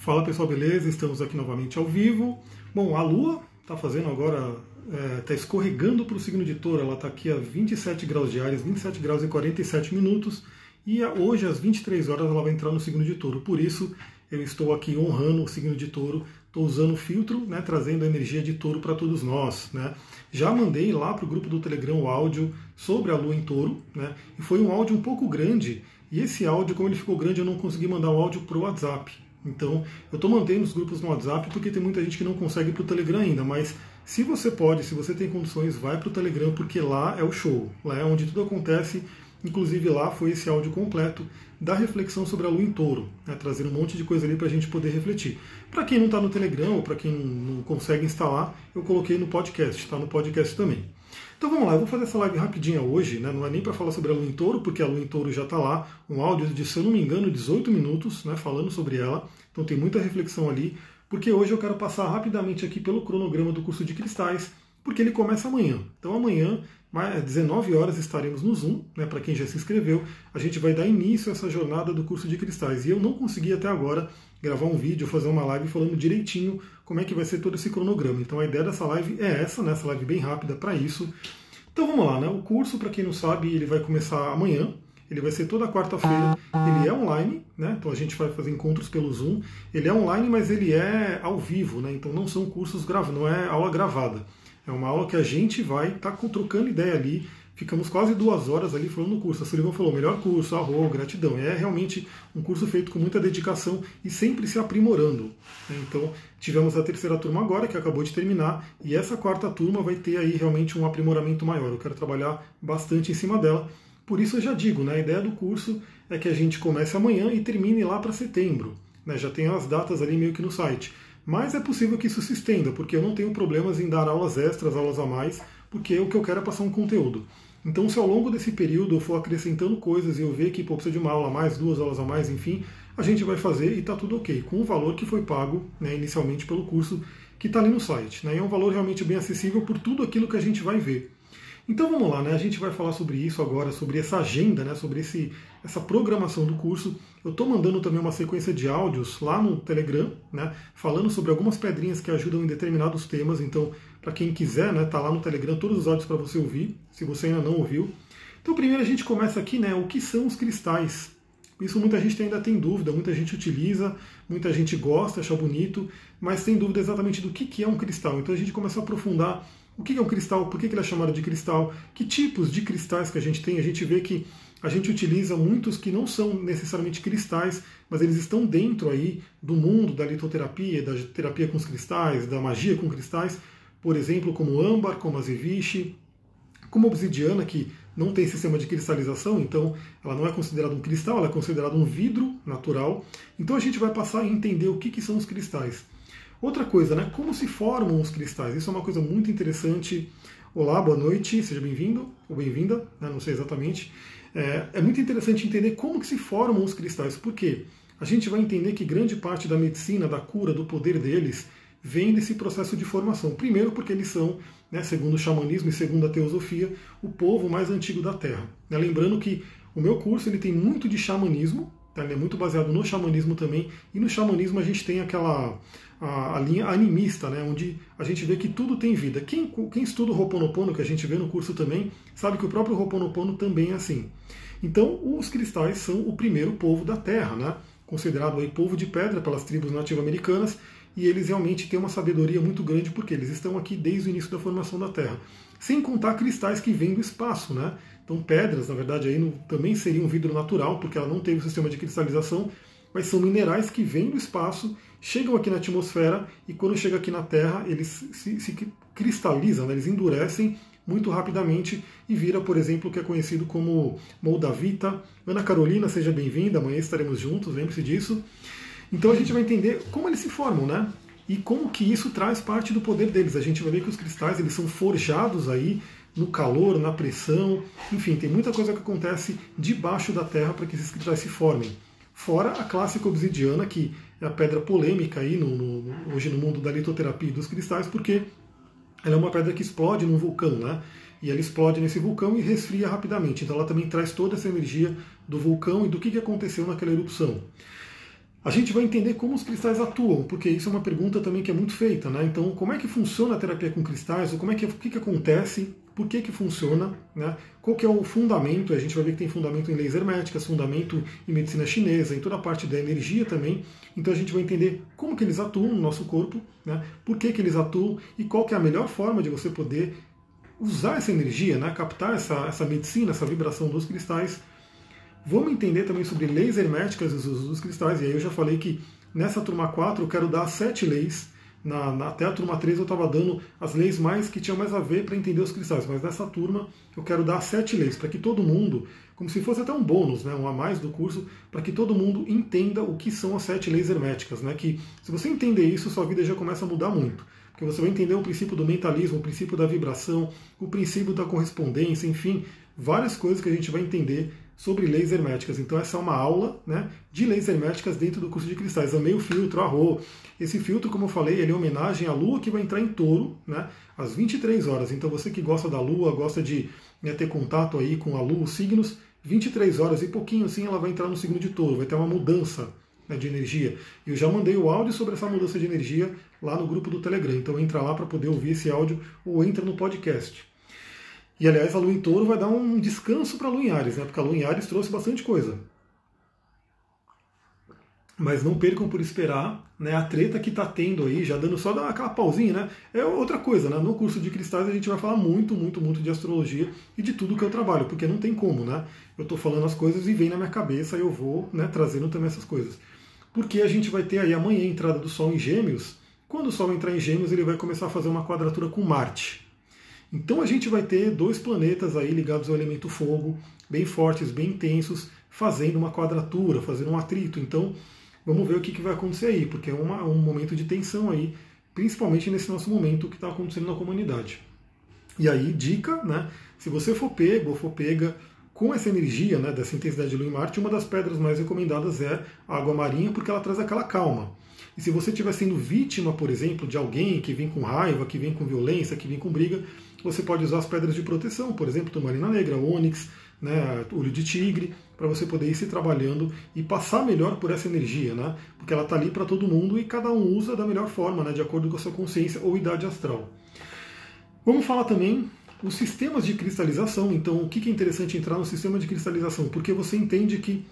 Fala pessoal, beleza? Estamos aqui novamente ao vivo. Bom, a Lua está fazendo agora, está é, escorregando para o signo de touro, ela está aqui a 27 graus diários, 27 graus e 47 minutos, e hoje às 23 horas ela vai entrar no signo de touro. Por isso eu estou aqui honrando o signo de touro, estou usando o filtro, né, trazendo a energia de touro para todos nós. Né. Já mandei lá para o grupo do Telegram o áudio sobre a Lua em touro, né, e foi um áudio um pouco grande, e esse áudio, como ele ficou grande, eu não consegui mandar o áudio para o WhatsApp. Então, eu estou mantendo os grupos no WhatsApp porque tem muita gente que não consegue para o Telegram ainda, mas se você pode, se você tem condições, vai para o Telegram porque lá é o show, lá é onde tudo acontece. Inclusive lá foi esse áudio completo da reflexão sobre a lua em touro, né, trazendo um monte de coisa ali para a gente poder refletir. Para quem não está no Telegram ou para quem não consegue instalar, eu coloquei no podcast, está no podcast também. Então vamos lá, eu vou fazer essa live rapidinha hoje, né? não é nem para falar sobre a Lua em Touro, porque a Lua em Touro já está lá, um áudio de, se eu não me engano, 18 minutos, né, falando sobre ela, então tem muita reflexão ali, porque hoje eu quero passar rapidamente aqui pelo cronograma do curso de cristais, porque ele começa amanhã. Então amanhã, às 19 horas, estaremos no Zoom, né, para quem já se inscreveu, a gente vai dar início a essa jornada do curso de cristais. E eu não consegui até agora gravar um vídeo, fazer uma live falando direitinho como é que vai ser todo esse cronograma. Então a ideia dessa live é essa, né? essa live bem rápida para isso. Então vamos lá, né? O curso, para quem não sabe, ele vai começar amanhã. Ele vai ser toda quarta-feira. Ele é online, né? Então a gente vai fazer encontros pelo Zoom. Ele é online, mas ele é ao vivo, né? Então não são cursos gravados, não é aula gravada. É uma aula que a gente vai estar tá trocando ideia ali Ficamos quase duas horas ali falando no curso. A Sullivan falou, melhor curso, arro, gratidão. É realmente um curso feito com muita dedicação e sempre se aprimorando. Né? Então, tivemos a terceira turma agora, que acabou de terminar, e essa quarta turma vai ter aí realmente um aprimoramento maior. Eu quero trabalhar bastante em cima dela. Por isso eu já digo, né, a ideia do curso é que a gente comece amanhã e termine lá para setembro. Né? Já tem as datas ali meio que no site. Mas é possível que isso se estenda, porque eu não tenho problemas em dar aulas extras, aulas a mais, porque o que eu quero é passar um conteúdo. Então, se ao longo desse período eu for acrescentando coisas e eu ver que pô, precisa de uma aula a mais, duas aulas a mais, enfim, a gente vai fazer e está tudo ok, com o valor que foi pago né, inicialmente pelo curso que está ali no site. Né, é um valor realmente bem acessível por tudo aquilo que a gente vai ver. Então vamos lá, né? A gente vai falar sobre isso agora, sobre essa agenda, né? Sobre esse, essa programação do curso. Eu estou mandando também uma sequência de áudios lá no Telegram, né? Falando sobre algumas pedrinhas que ajudam em determinados temas. Então, para quem quiser, né? Tá lá no Telegram todos os áudios para você ouvir, se você ainda não ouviu. Então, primeiro a gente começa aqui, né? O que são os cristais? Isso muita gente ainda tem dúvida, muita gente utiliza, muita gente gosta, acha bonito, mas tem dúvida exatamente do que é um cristal. Então a gente começa a aprofundar o que é um cristal? Por que ele é chamado de cristal? Que tipos de cristais que a gente tem? A gente vê que a gente utiliza muitos que não são necessariamente cristais, mas eles estão dentro aí do mundo da litoterapia, da terapia com os cristais, da magia com cristais, por exemplo, como âmbar, como azeviche, como obsidiana, que não tem sistema de cristalização, então ela não é considerada um cristal, ela é considerada um vidro natural. Então a gente vai passar a entender o que, que são os cristais. Outra coisa, né? Como se formam os cristais? Isso é uma coisa muito interessante. Olá, boa noite, seja bem-vindo ou bem-vinda, né? não sei exatamente. É, é, muito interessante entender como que se formam os cristais, porque a gente vai entender que grande parte da medicina, da cura, do poder deles, vem desse processo de formação. Primeiro porque eles são, né, segundo o xamanismo e segundo a teosofia, o povo mais antigo da Terra. Né? Lembrando que o meu curso ele tem muito de xamanismo? Ele é muito baseado no xamanismo também, e no xamanismo a gente tem aquela a, a, linha animista, né, onde a gente vê que tudo tem vida. Quem, quem estuda o Ho'oponopono, que a gente vê no curso também, sabe que o próprio Ho'oponopono também é assim. Então, os cristais são o primeiro povo da Terra, né, considerado aí povo de pedra pelas tribos nativo-americanas, e eles realmente têm uma sabedoria muito grande porque eles estão aqui desde o início da formação da Terra. Sem contar cristais que vêm do espaço, né? Então, pedras, na verdade, aí também seria um vidro natural, porque ela não teve o sistema de cristalização, mas são minerais que vêm do espaço, chegam aqui na atmosfera e quando chega aqui na Terra eles se, se cristalizam, né? eles endurecem muito rapidamente e vira, por exemplo, o que é conhecido como moldavita. Ana Carolina, seja bem-vinda, amanhã estaremos juntos, lembre-se disso. Então a gente vai entender como eles se formam, né? E como que isso traz parte do poder deles. A gente vai ver que os cristais eles são forjados aí no calor, na pressão, enfim, tem muita coisa que acontece debaixo da Terra para que esses cristais se formem. Fora a clássica obsidiana, que é a pedra polêmica aí no, no, hoje no mundo da litoterapia e dos cristais, porque ela é uma pedra que explode num vulcão, né? E ela explode nesse vulcão e resfria rapidamente. Então ela também traz toda essa energia do vulcão e do que aconteceu naquela erupção. A gente vai entender como os cristais atuam, porque isso é uma pergunta também que é muito feita, né? Então, como é que funciona a terapia com cristais? Ou como é que, o que, que acontece? Por que, que funciona? Né? Qual que é o fundamento? A gente vai ver que tem fundamento em leis herméticas, fundamento em medicina chinesa, em toda a parte da energia também. Então a gente vai entender como que eles atuam no nosso corpo, né? por que, que eles atuam e qual que é a melhor forma de você poder usar essa energia, né? captar essa, essa medicina, essa vibração dos cristais Vamos entender também sobre leis herméticas dos cristais. E aí eu já falei que nessa turma 4 eu quero dar sete leis. Na, na, até a turma 3 eu estava dando as leis mais que tinham mais a ver para entender os cristais. Mas nessa turma eu quero dar sete leis para que todo mundo, como se fosse até um bônus, né, um a mais do curso, para que todo mundo entenda o que são as sete leis herméticas. Né, que se você entender isso, sua vida já começa a mudar muito. Porque você vai entender o princípio do mentalismo, o princípio da vibração, o princípio da correspondência, enfim, várias coisas que a gente vai entender sobre leis herméticas. Então essa é uma aula né, de leis herméticas dentro do curso de cristais. Amei o filtro, arro. Esse filtro, como eu falei, ele é homenagem à Lua que vai entrar em touro né, às 23 horas. Então você que gosta da Lua, gosta de né, ter contato aí com a Lua, os signos, 23 horas e pouquinho assim ela vai entrar no signo de touro, vai ter uma mudança né, de energia. Eu já mandei o áudio sobre essa mudança de energia lá no grupo do Telegram. Então entra lá para poder ouvir esse áudio ou entra no podcast. E aliás, a Lua em Touro vai dar um descanso para a Lua em Ares, né? porque a Lua em Ares trouxe bastante coisa. Mas não percam por esperar né, a treta que está tendo aí, já dando só aquela pausinha, né? É outra coisa, né? No curso de cristais a gente vai falar muito, muito, muito de astrologia e de tudo que eu trabalho, porque não tem como, né? Eu estou falando as coisas e vem na minha cabeça e eu vou né, trazendo também essas coisas. Porque a gente vai ter aí amanhã a entrada do Sol em Gêmeos. Quando o Sol entrar em Gêmeos, ele vai começar a fazer uma quadratura com Marte. Então a gente vai ter dois planetas aí ligados ao elemento fogo, bem fortes, bem intensos, fazendo uma quadratura, fazendo um atrito. Então vamos ver o que, que vai acontecer aí, porque é uma, um momento de tensão aí, principalmente nesse nosso momento que está acontecendo na comunidade. E aí, dica, né? Se você for pego ou for pega com essa energia né, dessa intensidade de Lua e Marte, uma das pedras mais recomendadas é a água marinha, porque ela traz aquela calma. E se você estiver sendo vítima, por exemplo, de alguém que vem com raiva, que vem com violência, que vem com briga, você pode usar as pedras de proteção, por exemplo, turmalina negra, ônix, né, olho de tigre, para você poder ir se trabalhando e passar melhor por essa energia, né? Porque ela está ali para todo mundo e cada um usa da melhor forma, né, de acordo com a sua consciência ou idade astral. Vamos falar também os sistemas de cristalização. Então, o que é interessante entrar no sistema de cristalização? Porque você entende que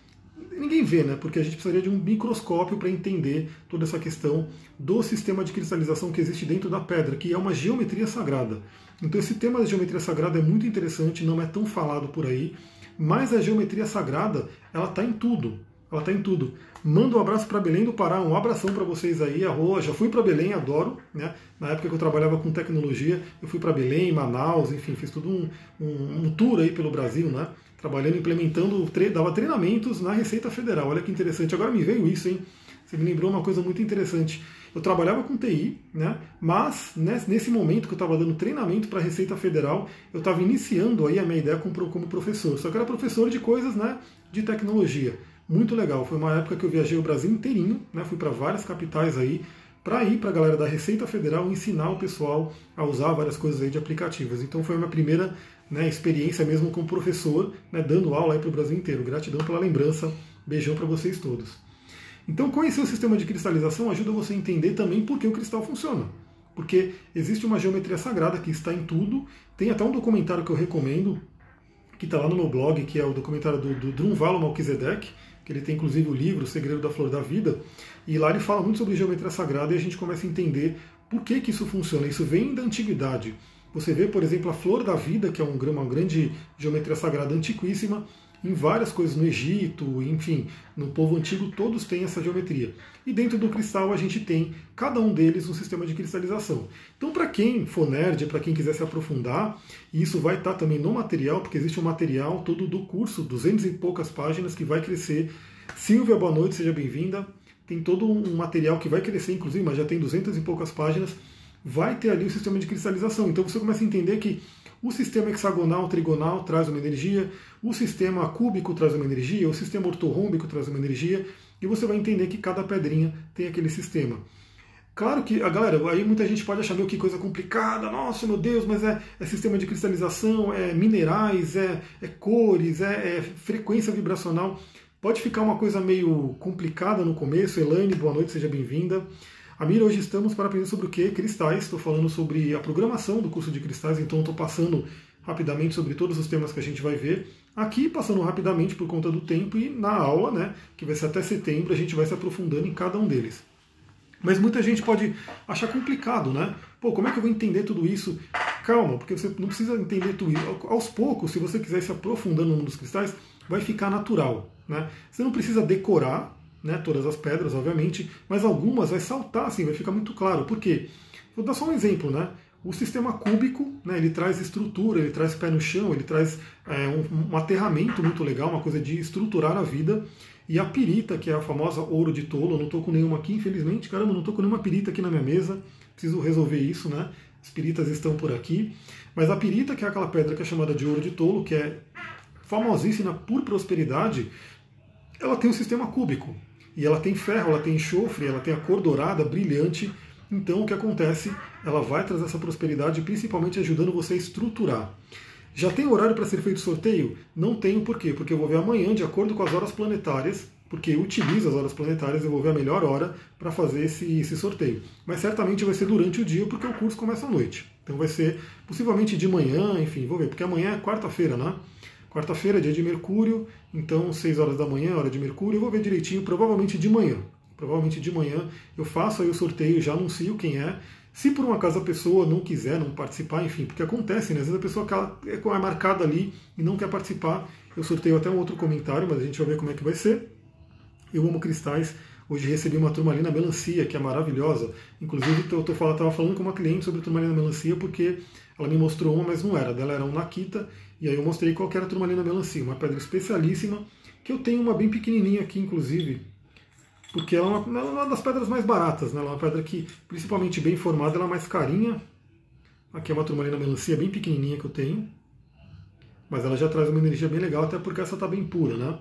ninguém vê, né? Porque a gente precisaria de um microscópio para entender toda essa questão do sistema de cristalização que existe dentro da pedra, que é uma geometria sagrada. Então esse tema da geometria sagrada é muito interessante, não é tão falado por aí, mas a geometria sagrada, ela está em tudo. Ela está em tudo. Manda um abraço para Belém do Pará, um abração para vocês aí. Arroa, já fui para Belém, adoro. Né? Na época que eu trabalhava com tecnologia, eu fui para Belém, Manaus, enfim, fiz todo um, um, um, tour aí pelo Brasil, né? Trabalhando, implementando, tre dava treinamentos na Receita Federal. Olha que interessante. Agora me veio isso, hein? Você me lembrou uma coisa muito interessante. Eu trabalhava com TI, né? mas nesse momento que eu estava dando treinamento para a Receita Federal, eu estava iniciando aí a minha ideia como professor. Só que era professor de coisas né, de tecnologia. Muito legal. Foi uma época que eu viajei o Brasil inteirinho, né? fui para várias capitais aí, para ir para a galera da Receita Federal ensinar o pessoal a usar várias coisas aí de aplicativos. Então foi a minha primeira né, experiência mesmo como professor, né, dando aula para o Brasil inteiro. Gratidão pela lembrança. Beijão para vocês todos. Então, conhecer o sistema de cristalização ajuda você a entender também por que o cristal funciona. Porque existe uma geometria sagrada que está em tudo. Tem até um documentário que eu recomendo, que está lá no meu blog, que é o documentário do, do Drunvalo Melchizedek, que ele tem inclusive o livro O Segredo da Flor da Vida. E lá ele fala muito sobre geometria sagrada e a gente começa a entender por que, que isso funciona. Isso vem da antiguidade. Você vê, por exemplo, a flor da vida, que é uma grande geometria sagrada antiquíssima, em várias coisas no Egito, enfim, no povo antigo, todos têm essa geometria. E dentro do cristal a gente tem, cada um deles, um sistema de cristalização. Então, para quem for nerd, para quem quiser se aprofundar, e isso vai estar tá também no material, porque existe um material todo do curso, 200 e poucas páginas, que vai crescer. Silvia, boa noite, seja bem-vinda. Tem todo um material que vai crescer, inclusive, mas já tem 200 e poucas páginas. Vai ter ali o sistema de cristalização. Então você começa a entender que o sistema hexagonal, trigonal traz uma energia, o sistema cúbico traz uma energia, o sistema ortorrômbico traz uma energia, e você vai entender que cada pedrinha tem aquele sistema. Claro que, a galera, aí muita gente pode achar, meu, que coisa complicada, nossa, meu Deus, mas é, é sistema de cristalização, é minerais, é, é cores, é, é frequência vibracional. Pode ficar uma coisa meio complicada no começo. Elaine, boa noite, seja bem-vinda. Amir, hoje estamos para aprender sobre o que? Cristais. Estou falando sobre a programação do curso de cristais, então estou passando rapidamente sobre todos os temas que a gente vai ver. Aqui, passando rapidamente por conta do tempo, e na aula, né, que vai ser até setembro, a gente vai se aprofundando em cada um deles. Mas muita gente pode achar complicado, né? Pô, como é que eu vou entender tudo isso? Calma, porque você não precisa entender tudo isso. Aos poucos, se você quiser se aprofundando mundo dos cristais, vai ficar natural. Né? Você não precisa decorar né, todas as pedras, obviamente, mas algumas vai saltar assim, vai ficar muito claro. Por quê? Vou dar só um exemplo, né? O sistema cúbico, né, ele traz estrutura, ele traz pé no chão, ele traz é, um, um aterramento muito legal, uma coisa de estruturar a vida. E a pirita, que é a famosa ouro de tolo, eu não estou com nenhuma aqui, infelizmente, caramba, não estou com nenhuma pirita aqui na minha mesa, preciso resolver isso, né? As piritas estão por aqui. Mas a pirita, que é aquela pedra que é chamada de ouro de tolo, que é famosíssima por prosperidade, ela tem um sistema cúbico. E ela tem ferro, ela tem enxofre, ela tem a cor dourada, brilhante. Então o que acontece? Ela vai trazer essa prosperidade, principalmente ajudando você a estruturar. Já tem horário para ser feito sorteio? Não tenho por quê? Porque eu vou ver amanhã, de acordo com as horas planetárias, porque eu utilizo as horas planetárias, eu vou ver a melhor hora para fazer esse, esse sorteio. Mas certamente vai ser durante o dia, porque o curso começa à noite. Então vai ser possivelmente de manhã, enfim, vou ver, porque amanhã é quarta-feira, né? Quarta-feira, dia de Mercúrio, então 6 horas da manhã, hora de Mercúrio, eu vou ver direitinho, provavelmente de manhã. Provavelmente de manhã eu faço aí o sorteio, já anuncio quem é. Se por um acaso a pessoa não quiser, não participar, enfim, porque acontece, né? Às vezes a pessoa é, é marcada ali e não quer participar, eu sorteio até um outro comentário, mas a gente vai ver como é que vai ser. Eu amo cristais. Hoje recebi uma turmalina melancia, que é maravilhosa. Inclusive, eu estava falando com uma cliente sobre turmalina melancia, porque ela me mostrou uma, mas não era. Dela era um Nakita, e aí eu mostrei qual era a turmalina melancia, uma pedra especialíssima, que eu tenho uma bem pequenininha aqui, inclusive, porque ela é uma, é uma das pedras mais baratas, né? ela é uma pedra que, principalmente bem formada, ela é mais carinha. Aqui é uma turmalina melancia bem pequenininha que eu tenho, mas ela já traz uma energia bem legal, até porque essa está bem pura, né?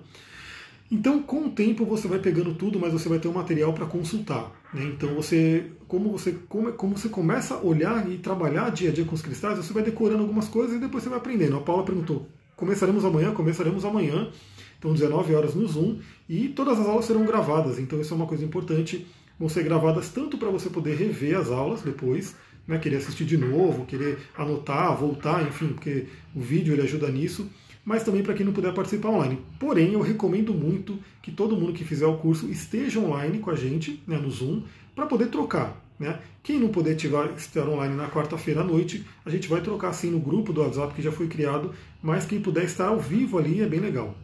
Então, com o tempo você vai pegando tudo, mas você vai ter um material para consultar. Né? Então, você, como você, como, como você começa a olhar e trabalhar dia a dia com os cristais, você vai decorando algumas coisas e depois você vai aprendendo. A Paula perguntou: começaremos amanhã? Começaremos amanhã. Então, 19 horas no Zoom e todas as aulas serão gravadas. Então, isso é uma coisa importante. Vão ser gravadas tanto para você poder rever as aulas depois, né? querer assistir de novo, querer anotar, voltar, enfim, porque o vídeo ele ajuda nisso mas também para quem não puder participar online. Porém, eu recomendo muito que todo mundo que fizer o curso esteja online com a gente, né, no Zoom, para poder trocar. Né? Quem não puder estar online na quarta-feira à noite, a gente vai trocar assim no grupo do WhatsApp que já foi criado, mas quem puder estar ao vivo ali é bem legal.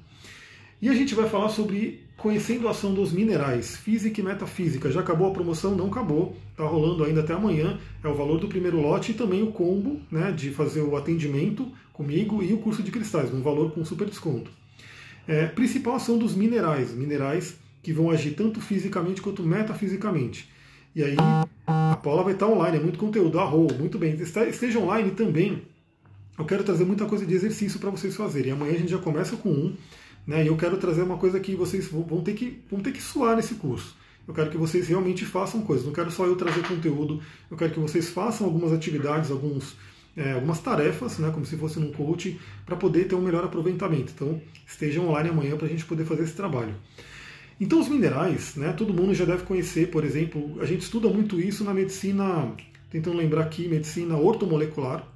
E a gente vai falar sobre conhecendo a ação dos minerais, física e metafísica. Já acabou a promoção? Não acabou. Está rolando ainda até amanhã. É o valor do primeiro lote e também o combo né, de fazer o atendimento comigo e o curso de cristais, um valor com super desconto. É, principal ação dos minerais, minerais que vão agir tanto fisicamente quanto metafisicamente. E aí a Paula vai estar online, é muito conteúdo, arro, muito bem. Esteja online também. Eu quero trazer muita coisa de exercício para vocês fazerem. Amanhã a gente já começa com um, né? E eu quero trazer uma coisa que vocês vão ter que, vão ter que suar nesse curso. Eu quero que vocês realmente façam coisas. Não quero só eu trazer conteúdo. Eu quero que vocês façam algumas atividades, alguns é, algumas tarefas, né, como se fosse num coach, para poder ter um melhor aproveitamento. Então, estejam online amanhã para a gente poder fazer esse trabalho. Então, os minerais, né, todo mundo já deve conhecer, por exemplo, a gente estuda muito isso na medicina, tentando lembrar aqui, medicina ortomolecular.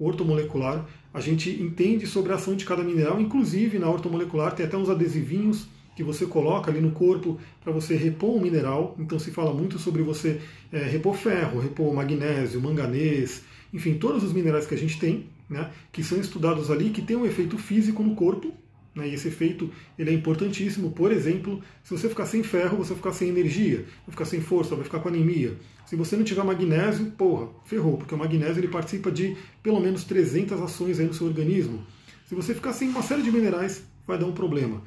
Ortomolecular, a gente entende sobre a ação de cada mineral, inclusive na ortomolecular tem até uns adesivinhos que você coloca ali no corpo para você repor o mineral. Então se fala muito sobre você é, repor ferro, repor magnésio, manganês, enfim, todos os minerais que a gente tem, né, que são estudados ali, que tem um efeito físico no corpo, né, e esse efeito ele é importantíssimo. Por exemplo, se você ficar sem ferro, você vai ficar sem energia, vai ficar sem força, vai ficar com anemia. Se você não tiver magnésio, porra, ferrou, porque o magnésio ele participa de pelo menos 300 ações aí no seu organismo. Se você ficar sem uma série de minerais, vai dar um problema.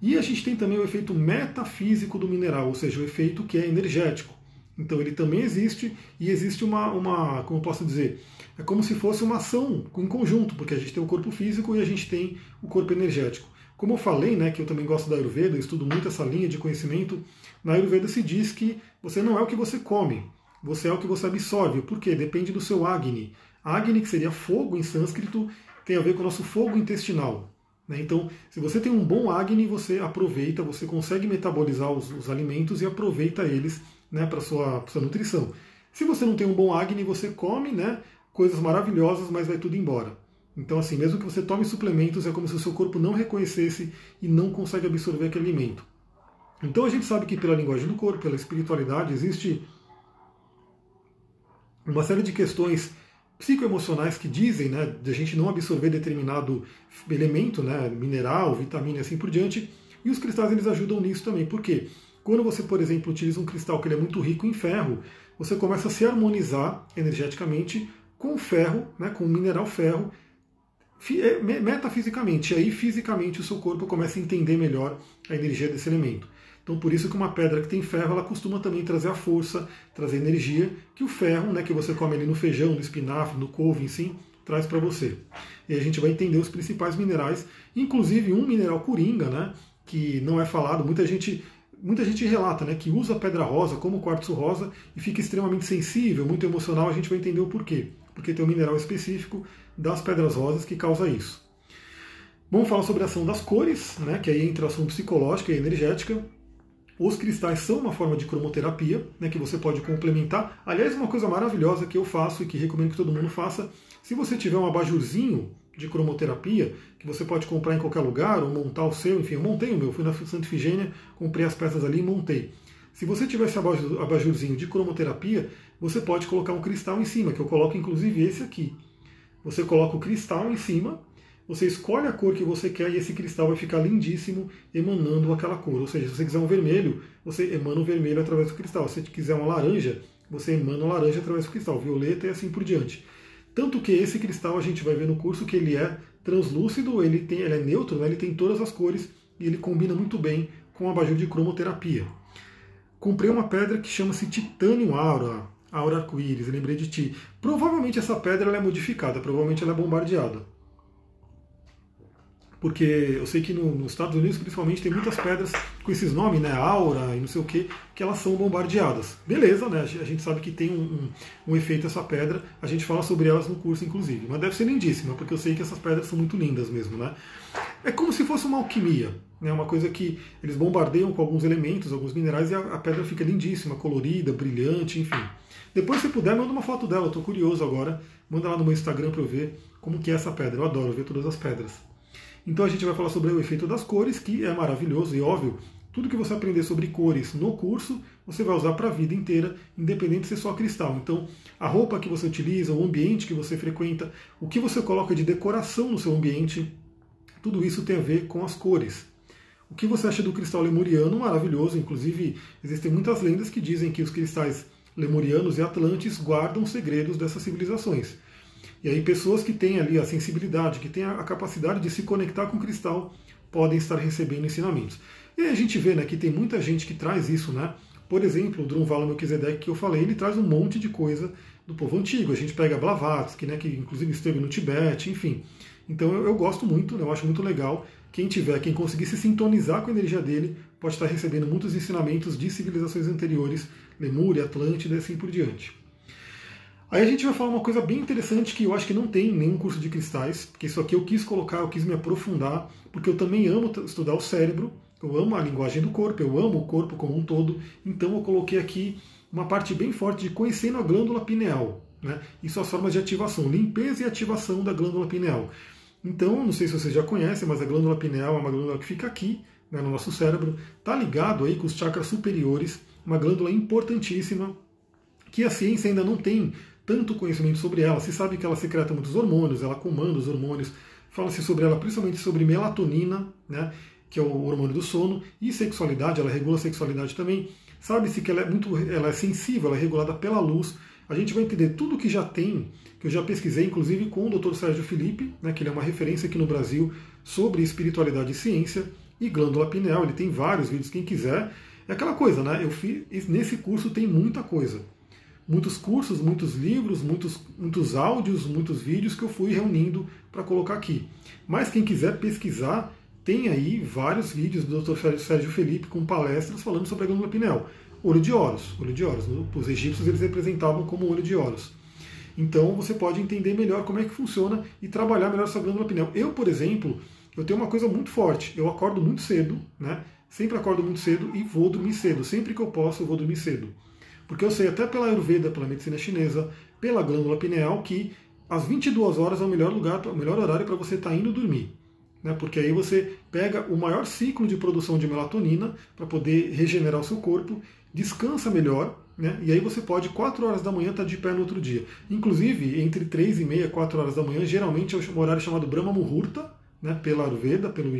E a gente tem também o efeito metafísico do mineral, ou seja, o efeito que é energético. Então ele também existe e existe uma, uma, como posso dizer, é como se fosse uma ação em conjunto, porque a gente tem o corpo físico e a gente tem o corpo energético. Como eu falei, né, que eu também gosto da Ayurveda, estudo muito essa linha de conhecimento, na Ayurveda se diz que você não é o que você come, você é o que você absorve. Por quê? Depende do seu Agni. Agni, que seria fogo em sânscrito, tem a ver com o nosso fogo intestinal. Né? Então, se você tem um bom Agni, você aproveita, você consegue metabolizar os, os alimentos e aproveita eles né, para a sua, sua nutrição. Se você não tem um bom Agni, você come né, coisas maravilhosas, mas vai tudo embora. Então, assim, mesmo que você tome suplementos, é como se o seu corpo não reconhecesse e não consegue absorver aquele alimento. Então, a gente sabe que pela linguagem do corpo, pela espiritualidade, existe uma série de questões psicoemocionais que dizem né, de a gente não absorver determinado elemento, né, mineral, vitamina e assim por diante. E os cristais eles ajudam nisso também. Por quê? Quando você, por exemplo, utiliza um cristal que ele é muito rico em ferro, você começa a se harmonizar energeticamente com o ferro, né, com o mineral ferro, é, metafisicamente. E aí, fisicamente, o seu corpo começa a entender melhor a energia desse elemento. Então, por isso que uma pedra que tem ferro, ela costuma também trazer a força, trazer energia, que o ferro, né, que você come ali no feijão, no espinafre, no couve, enfim, traz para você. E a gente vai entender os principais minerais, inclusive um mineral coringa, né, que não é falado, muita gente muita gente relata né, que usa pedra rosa como quartzo rosa e fica extremamente sensível, muito emocional, a gente vai entender o porquê. Porque tem um mineral específico das pedras rosas que causa isso. Vamos falar sobre a ação das cores, né, que aí entra a ação psicológica e energética. Os cristais são uma forma de cromoterapia, né, que você pode complementar. Aliás, uma coisa maravilhosa que eu faço e que recomendo que todo mundo faça, se você tiver um abajurzinho de cromoterapia, que você pode comprar em qualquer lugar, ou montar o seu, enfim, eu montei o meu, fui na Santa Ifigênia, comprei as peças ali e montei. Se você tiver esse abajurzinho de cromoterapia, você pode colocar um cristal em cima, que eu coloco inclusive esse aqui. Você coloca o cristal em cima você escolhe a cor que você quer e esse cristal vai ficar lindíssimo emanando aquela cor. Ou seja, se você quiser um vermelho, você emana o vermelho através do cristal. Se você quiser uma laranja, você emana o laranja através do cristal, violeta e assim por diante. Tanto que esse cristal a gente vai ver no curso que ele é translúcido, ele, tem, ele é neutro, né? ele tem todas as cores e ele combina muito bem com a abajur de cromoterapia. Comprei uma pedra que chama-se Titânio Aura, Aura Arco-Íris, lembrei de ti. Provavelmente essa pedra é modificada, provavelmente ela é bombardeada porque eu sei que no, nos Estados Unidos, principalmente, tem muitas pedras com esses nomes, né, aura e não sei o que, que elas são bombardeadas. Beleza, né? A gente sabe que tem um, um, um, efeito essa pedra, a gente fala sobre elas no curso, inclusive. Mas deve ser lindíssima, porque eu sei que essas pedras são muito lindas mesmo, né? É como se fosse uma alquimia, né? Uma coisa que eles bombardeiam com alguns elementos, alguns minerais, e a, a pedra fica lindíssima, colorida, brilhante, enfim. Depois, se puder, manda uma foto dela, eu tô curioso agora. Manda lá no meu Instagram para eu ver como que é essa pedra. Eu adoro ver todas as pedras. Então a gente vai falar sobre o efeito das cores, que é maravilhoso e óbvio. Tudo que você aprender sobre cores no curso, você vai usar para a vida inteira, independente de ser só cristal. Então, a roupa que você utiliza, o ambiente que você frequenta, o que você coloca de decoração no seu ambiente, tudo isso tem a ver com as cores. O que você acha do cristal lemuriano? Maravilhoso. Inclusive, existem muitas lendas que dizem que os cristais lemurianos e atlantes guardam segredos dessas civilizações. E aí pessoas que têm ali a sensibilidade, que têm a capacidade de se conectar com o cristal, podem estar recebendo ensinamentos. E aí a gente vê né, que tem muita gente que traz isso, né? Por exemplo, o Drunvala Melchizedek que eu falei, ele traz um monte de coisa do povo antigo. A gente pega Blavatsky, né, que inclusive esteve no Tibete, enfim. Então eu, eu gosto muito, eu acho muito legal. Quem tiver, quem conseguir se sintonizar com a energia dele, pode estar recebendo muitos ensinamentos de civilizações anteriores, Lemúria, Atlântida e assim por diante. Aí a gente vai falar uma coisa bem interessante que eu acho que não tem nenhum curso de cristais, porque isso aqui eu quis colocar, eu quis me aprofundar, porque eu também amo estudar o cérebro, eu amo a linguagem do corpo, eu amo o corpo como um todo, então eu coloquei aqui uma parte bem forte de conhecendo a glândula pineal, né, e suas formas de ativação, limpeza e ativação da glândula pineal. Então, não sei se vocês já conhecem, mas a glândula pineal é uma glândula que fica aqui, né, no nosso cérebro, está ligado aí com os chakras superiores, uma glândula importantíssima, que a ciência ainda não tem tanto conhecimento sobre ela. Se sabe que ela secreta muitos hormônios, ela comanda os hormônios. Fala-se sobre ela principalmente sobre melatonina, né, que é o hormônio do sono, e sexualidade, ela regula a sexualidade também. Sabe-se que ela é muito ela é sensível, ela é regulada pela luz. A gente vai entender tudo que já tem, que eu já pesquisei, inclusive com o Dr. Sérgio Felipe, né, que ele é uma referência aqui no Brasil sobre espiritualidade e ciência, e glândula pineal. Ele tem vários vídeos, quem quiser. É aquela coisa, né? Eu fiz, nesse curso tem muita coisa muitos cursos, muitos livros, muitos, muitos áudios, muitos vídeos que eu fui reunindo para colocar aqui. Mas quem quiser pesquisar, tem aí vários vídeos do Dr. Sérgio Felipe com palestras falando sobre a glândula pineal. Olho de Horus, olho de Horus. Os egípcios eles representavam como olho de Horus. Então você pode entender melhor como é que funciona e trabalhar melhor essa glândula pineal. Eu, por exemplo, eu tenho uma coisa muito forte. Eu acordo muito cedo, né? Sempre acordo muito cedo e vou dormir cedo. Sempre que eu posso, eu vou dormir cedo. Porque eu sei até pela Ayurveda, pela medicina chinesa, pela glândula pineal, que às 22 horas é o melhor lugar, o melhor horário para você estar tá indo dormir. Né? Porque aí você pega o maior ciclo de produção de melatonina para poder regenerar o seu corpo, descansa melhor, né? e aí você pode, 4 horas da manhã, estar tá de pé no outro dia. Inclusive, entre 3 e meia, 4 horas da manhã, geralmente é um horário chamado Brahma Muhurta, né? pela Ayurveda, pelo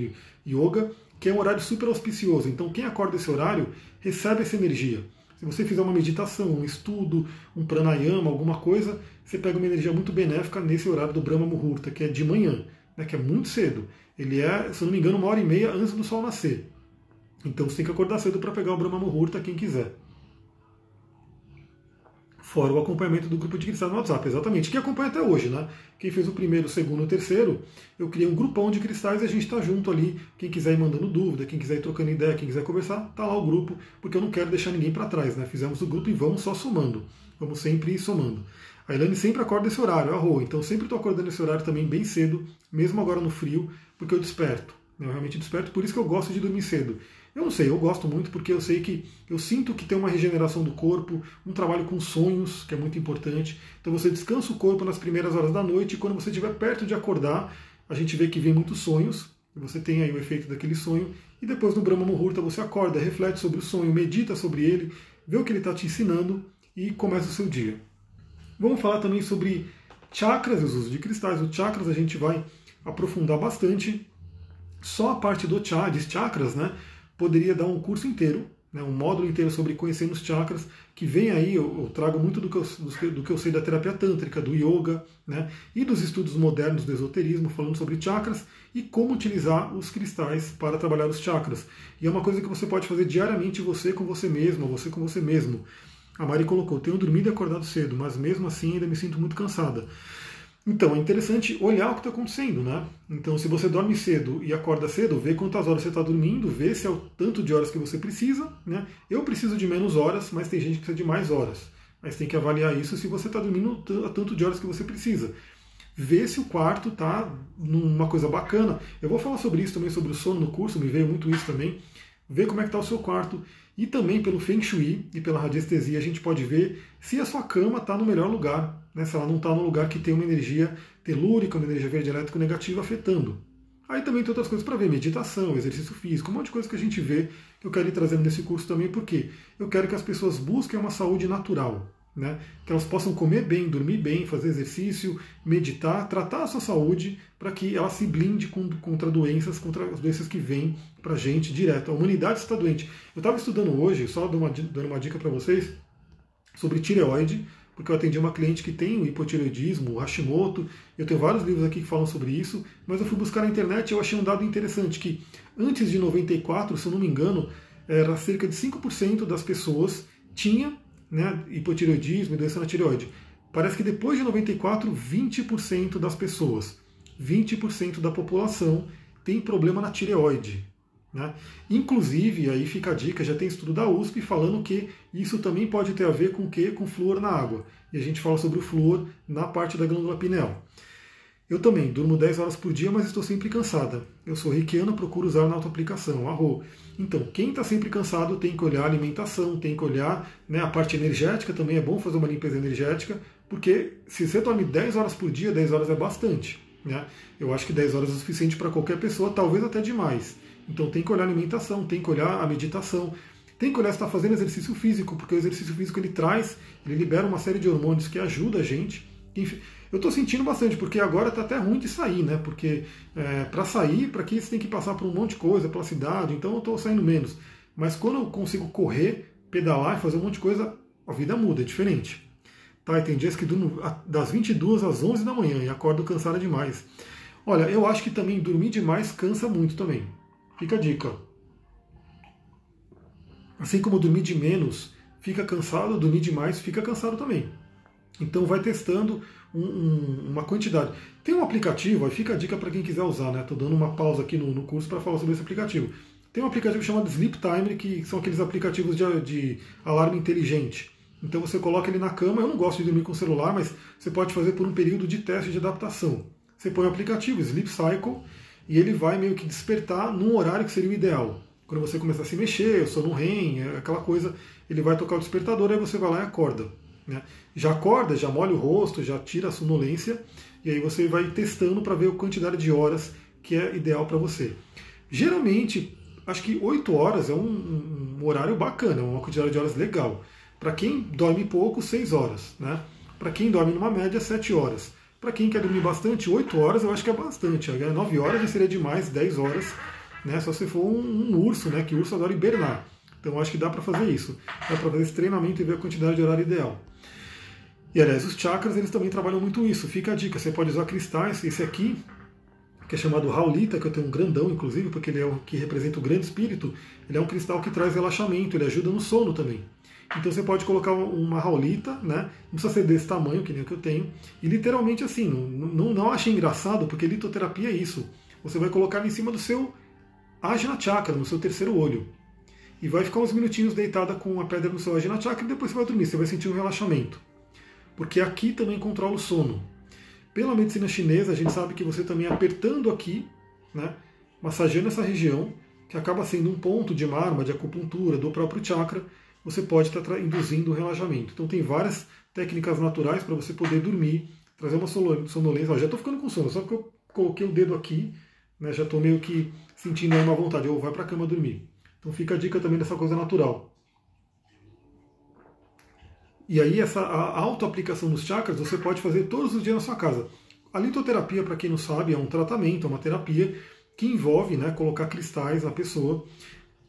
Yoga, que é um horário super auspicioso. Então, quem acorda esse horário recebe essa energia. Se você fizer uma meditação, um estudo, um pranayama, alguma coisa, você pega uma energia muito benéfica nesse horário do Brahma Muhurta, que é de manhã, né, que é muito cedo. Ele é, se eu não me engano, uma hora e meia antes do sol nascer. Então você tem que acordar cedo para pegar o Brahma Muhurta, quem quiser. Fora o acompanhamento do grupo de cristais no WhatsApp, exatamente, que acompanha até hoje, né? Quem fez o primeiro, o segundo, o terceiro, eu criei um grupão de cristais e a gente está junto ali. Quem quiser ir mandando dúvida, quem quiser ir trocando ideia, quem quiser conversar, tá lá o grupo, porque eu não quero deixar ninguém para trás, né? Fizemos o grupo e vamos só somando. Vamos sempre ir somando. A Ilane sempre acorda esse horário, a Rô, então sempre estou acordando esse horário também bem cedo, mesmo agora no frio, porque eu desperto. Eu realmente desperto, por isso que eu gosto de dormir cedo. Eu não sei, eu gosto muito porque eu sei que eu sinto que tem uma regeneração do corpo, um trabalho com sonhos, que é muito importante. Então você descansa o corpo nas primeiras horas da noite e quando você estiver perto de acordar, a gente vê que vem muitos sonhos, você tem aí o efeito daquele sonho, e depois no Brahma Muhurta você acorda, reflete sobre o sonho, medita sobre ele, vê o que ele está te ensinando e começa o seu dia. Vamos falar também sobre chakras e os usos de cristais. Os chakras a gente vai aprofundar bastante. Só a parte do chakra, de chakras, né? Poderia dar um curso inteiro, né, um módulo inteiro sobre conhecendo os chakras, que vem aí, eu, eu trago muito do que eu, do que eu sei da terapia tântrica, do yoga, né, e dos estudos modernos do esoterismo, falando sobre chakras e como utilizar os cristais para trabalhar os chakras. E é uma coisa que você pode fazer diariamente você com você mesmo, você com você mesmo. A Mari colocou, tenho dormido e acordado cedo, mas mesmo assim ainda me sinto muito cansada. Então, é interessante olhar o que está acontecendo, né? Então, se você dorme cedo e acorda cedo, vê quantas horas você está dormindo, vê se é o tanto de horas que você precisa, né? Eu preciso de menos horas, mas tem gente que precisa de mais horas. Mas tem que avaliar isso se você está dormindo a tanto de horas que você precisa. Vê se o quarto está numa coisa bacana. Eu vou falar sobre isso também, sobre o sono no curso, me veio muito isso também. Vê como é que está o seu quarto. E também pelo Feng Shui e pela radiestesia a gente pode ver se a sua cama está no melhor lugar, né? se ela não está no lugar que tem uma energia telúrica, uma energia verde elétrico negativa afetando. Aí também tem outras coisas para ver, meditação, exercício físico, um monte de coisa que a gente vê que eu quero ir trazendo nesse curso também, porque eu quero que as pessoas busquem uma saúde natural né? que elas possam comer bem, dormir bem, fazer exercício, meditar, tratar a sua saúde para que ela se blinde contra doenças, contra as doenças que vêm para a gente direto. A humanidade está doente. Eu estava estudando hoje, só dando uma, dando uma dica para vocês, sobre tireoide, porque eu atendi uma cliente que tem o hipotireoidismo, o Hashimoto. Eu tenho vários livros aqui que falam sobre isso, mas eu fui buscar na internet e eu achei um dado interessante que antes de 94, se eu não me engano, era cerca de 5% das pessoas tinha né, hipotireoidismo e doença na tireoide. Parece que depois de 94, 20% das pessoas, 20% da população tem problema na tireoide. Né? Inclusive, aí fica a dica, já tem estudo da USP falando que isso também pode ter a ver com o que? Com flúor na água. E a gente fala sobre o flúor na parte da glândula pineal. Eu também durmo 10 horas por dia, mas estou sempre cansada. Eu sou reikiana, procuro usar na autoaplicação, arro. Então, quem está sempre cansado tem que olhar a alimentação, tem que olhar né, a parte energética, também é bom fazer uma limpeza energética, porque se você dorme 10 horas por dia, 10 horas é bastante. Né? Eu acho que 10 horas é o suficiente para qualquer pessoa, talvez até demais. Então tem que olhar a alimentação, tem que olhar a meditação, tem que olhar se está fazendo exercício físico, porque o exercício físico ele traz, ele libera uma série de hormônios que ajuda a gente. Eu estou sentindo bastante, porque agora está até ruim de sair, né? Porque é, para sair, para que você tem que passar por um monte de coisa, pela cidade, então eu estou saindo menos. Mas quando eu consigo correr, pedalar e fazer um monte de coisa, a vida muda, é diferente. Tá, e tem dias que durmo das 22 às 11 da manhã e acordo cansada demais. Olha, eu acho que também dormir demais cansa muito também. Fica a dica. Assim como dormir de menos fica cansado, dormir demais fica cansado também. Então vai testando um, um, uma quantidade. Tem um aplicativo, aí fica a dica para quem quiser usar, né? Estou dando uma pausa aqui no, no curso para falar sobre esse aplicativo. Tem um aplicativo chamado Sleep Timer, que são aqueles aplicativos de, de alarme inteligente. Então você coloca ele na cama, eu não gosto de dormir com o celular, mas você pode fazer por um período de teste de adaptação. Você põe o aplicativo Sleep Cycle, e ele vai meio que despertar num horário que seria o ideal. Quando você começa a se mexer, o sono REM, é aquela coisa, ele vai tocar o despertador, aí você vai lá e acorda. Né? Já acorda, já molha o rosto, já tira a sonolência, e aí você vai testando para ver a quantidade de horas que é ideal para você. Geralmente, acho que 8 horas é um, um horário bacana, uma quantidade de horas legal. Para quem dorme pouco, 6 horas. Né? Para quem dorme numa média, 7 horas. Para quem quer dormir bastante, 8 horas eu acho que é bastante. 9 horas já seria demais, 10 horas, né? Só se for um, um urso, né? Que o urso adora hibernar. Então acho que dá para fazer isso. Dá para fazer esse treinamento e ver a quantidade de horário ideal. E aliás, os chakras eles também trabalham muito isso. Fica a dica, você pode usar cristais. Esse aqui, que é chamado Raulita, que eu tenho um grandão, inclusive, porque ele é o que representa o grande espírito, ele é um cristal que traz relaxamento, ele ajuda no sono também. Então você pode colocar uma raulita, né? Não precisa ser desse tamanho, que nem o que eu tenho. E literalmente assim, não, não, não achei engraçado, porque litoterapia é isso. Você vai colocar em cima do seu Ajna Chakra, no seu terceiro olho. E vai ficar uns minutinhos deitada com a pedra no seu Ajna Chakra e depois você vai dormir, você vai sentir um relaxamento. Porque aqui também controla o sono. Pela medicina chinesa, a gente sabe que você também apertando aqui, né, massageando essa região, que acaba sendo um ponto de marma, de acupuntura, do próprio chakra, você pode estar induzindo o relaxamento. Então tem várias técnicas naturais para você poder dormir, trazer uma sonolência. Ó, já estou ficando com sono, só que eu coloquei o dedo aqui, né, já estou meio que sentindo uma vontade, ou vai para a cama dormir. Então fica a dica também dessa coisa natural. E aí essa autoaplicação dos chakras você pode fazer todos os dias na sua casa. A litoterapia, para quem não sabe, é um tratamento, é uma terapia que envolve né, colocar cristais na pessoa.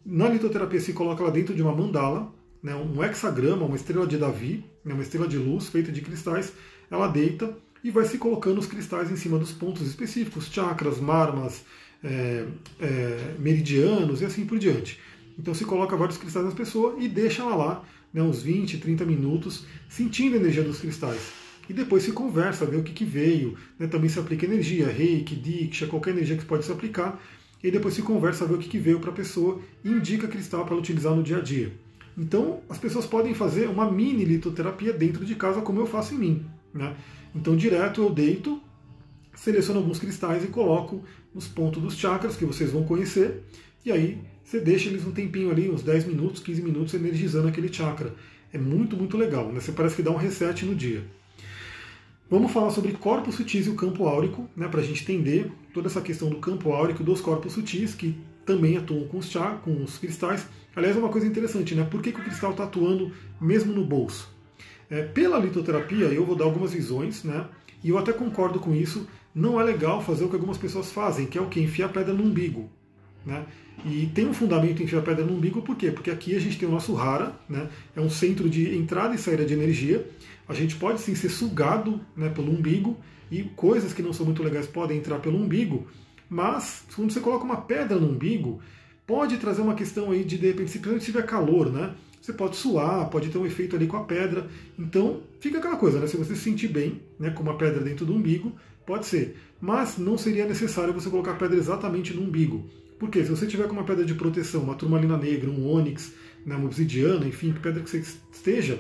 Na litoterapia se coloca lá dentro de uma mandala, né, um hexagrama, uma estrela de Davi, né, uma estrela de luz feita de cristais, ela deita e vai se colocando os cristais em cima dos pontos específicos, chakras, marmas, é, é, meridianos e assim por diante. Então se coloca vários cristais na pessoa e deixa ela lá né, uns 20, 30 minutos sentindo a energia dos cristais. E depois se conversa, vê o que, que veio. Né, também se aplica energia, reiki, diksha, qualquer energia que pode se aplicar. E depois se conversa, vê o que, que veio para a pessoa e indica cristal para utilizar no dia a dia. Então, as pessoas podem fazer uma mini litoterapia dentro de casa, como eu faço em mim. Né? Então, direto eu deito, seleciono alguns cristais e coloco nos pontos dos chakras, que vocês vão conhecer, e aí você deixa eles um tempinho ali, uns 10 minutos, 15 minutos, energizando aquele chakra. É muito, muito legal. Né? Você parece que dá um reset no dia. Vamos falar sobre corpos sutis e o campo áurico, né, para a gente entender toda essa questão do campo áurico dos corpos sutis, que também atuam com os, chá, com os cristais. Aliás, é uma coisa interessante, né? Por que, que o cristal está atuando mesmo no bolso? É, pela litoterapia, eu vou dar algumas visões, né? E eu até concordo com isso. Não é legal fazer o que algumas pessoas fazem, que é o que? Enfiar pedra no umbigo. Né? E tem um fundamento enfiar pedra no umbigo, por quê? Porque aqui a gente tem o nosso rara, né? é um centro de entrada e saída de energia. A gente pode sim ser sugado né, pelo umbigo e coisas que não são muito legais podem entrar pelo umbigo. Mas quando você coloca uma pedra no umbigo, pode trazer uma questão aí de, de repente, se tiver calor, né? Você pode suar, pode ter um efeito ali com a pedra. Então, fica aquela coisa, né? Se você se sentir bem, né, com uma pedra dentro do umbigo, pode ser. Mas não seria necessário você colocar a pedra exatamente no umbigo. Porque se você tiver com uma pedra de proteção, uma turmalina negra, um ônix, né, uma obsidiana, enfim, que pedra que você esteja,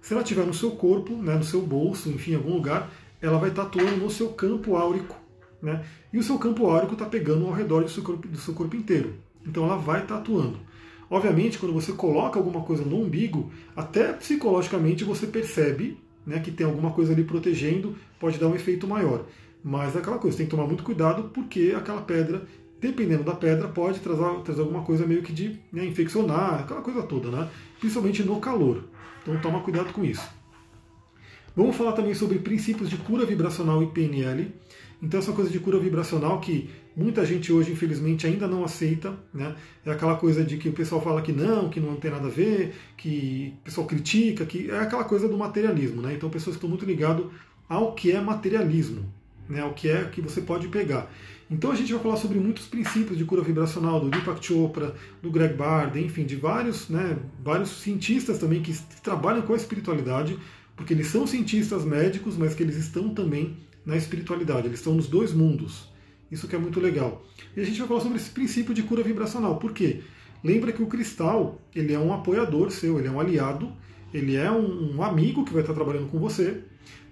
se ela estiver no seu corpo, né, no seu bolso, enfim, em algum lugar, ela vai estar atuando no seu campo áurico né? E o seu campo áurico está pegando ao redor do seu, corpo, do seu corpo inteiro. Então ela vai estar atuando. Obviamente, quando você coloca alguma coisa no umbigo, até psicologicamente você percebe né, que tem alguma coisa ali protegendo, pode dar um efeito maior. Mas é aquela coisa, tem que tomar muito cuidado porque aquela pedra, dependendo da pedra, pode trazer, trazer alguma coisa meio que de né, infeccionar, aquela coisa toda, né? principalmente no calor. Então toma cuidado com isso. Vamos falar também sobre princípios de cura vibracional e PNL. Então essa coisa de cura vibracional que muita gente hoje, infelizmente, ainda não aceita, né? É aquela coisa de que o pessoal fala que não, que não tem nada a ver, que o pessoal critica, que é aquela coisa do materialismo, né? Então pessoas estão muito ligadas ao que é materialismo, né? Ao que é que você pode pegar. Então a gente vai falar sobre muitos princípios de cura vibracional do Deepak Chopra, do Greg Bard, enfim, de vários, né, vários cientistas também que trabalham com a espiritualidade, porque eles são cientistas médicos, mas que eles estão também na espiritualidade, eles estão nos dois mundos. Isso que é muito legal. E a gente vai falar sobre esse princípio de cura vibracional. Por quê? Lembra que o cristal ele é um apoiador seu, ele é um aliado, ele é um, um amigo que vai estar trabalhando com você,